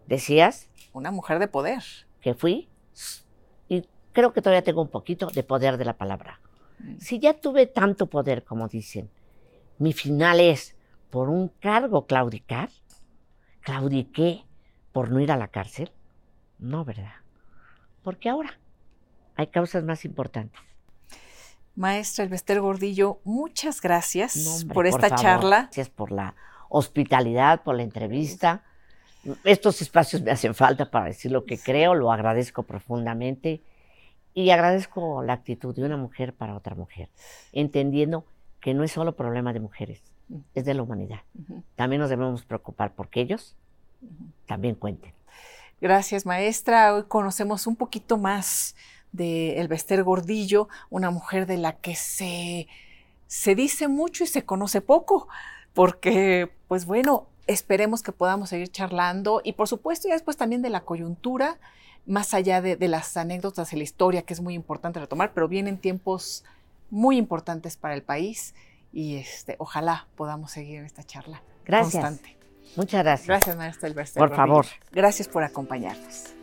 Decías Una mujer de poder. que fui y creo que todavía tengo un poquito de poder de la palabra. Mm. Si ya tuve tanto poder como dicen, mi final es por un cargo claudicar, claudiqué por no ir a la cárcel. No, ¿verdad? Porque ahora hay causas más importantes. Maestra Elvester Gordillo, muchas gracias No, hombre, por esta favor, charla. Gracias por la hospitalidad, por la entrevista. Estos espacios me hacen falta para decir lo que creo, lo agradezco profundamente y agradezco la actitud de una mujer para otra mujer, entendiendo que no es solo problema de mujeres, es de la humanidad. También nos debemos preocupar porque ellos también cuenten. Gracias, maestra. Hoy conocemos un poquito más de Elvester Gordillo, una mujer de la que se, se dice mucho y se conoce poco, porque, pues bueno, esperemos que podamos seguir charlando y por supuesto ya después también de la coyuntura, más allá de, de las anécdotas de la historia, que es muy importante retomar, pero vienen tiempos muy importantes para el país y este, ojalá podamos seguir esta charla Gracias. constante. Muchas gracias. Gracias, maestra Elvester. Por favor. Gracias por acompañarnos.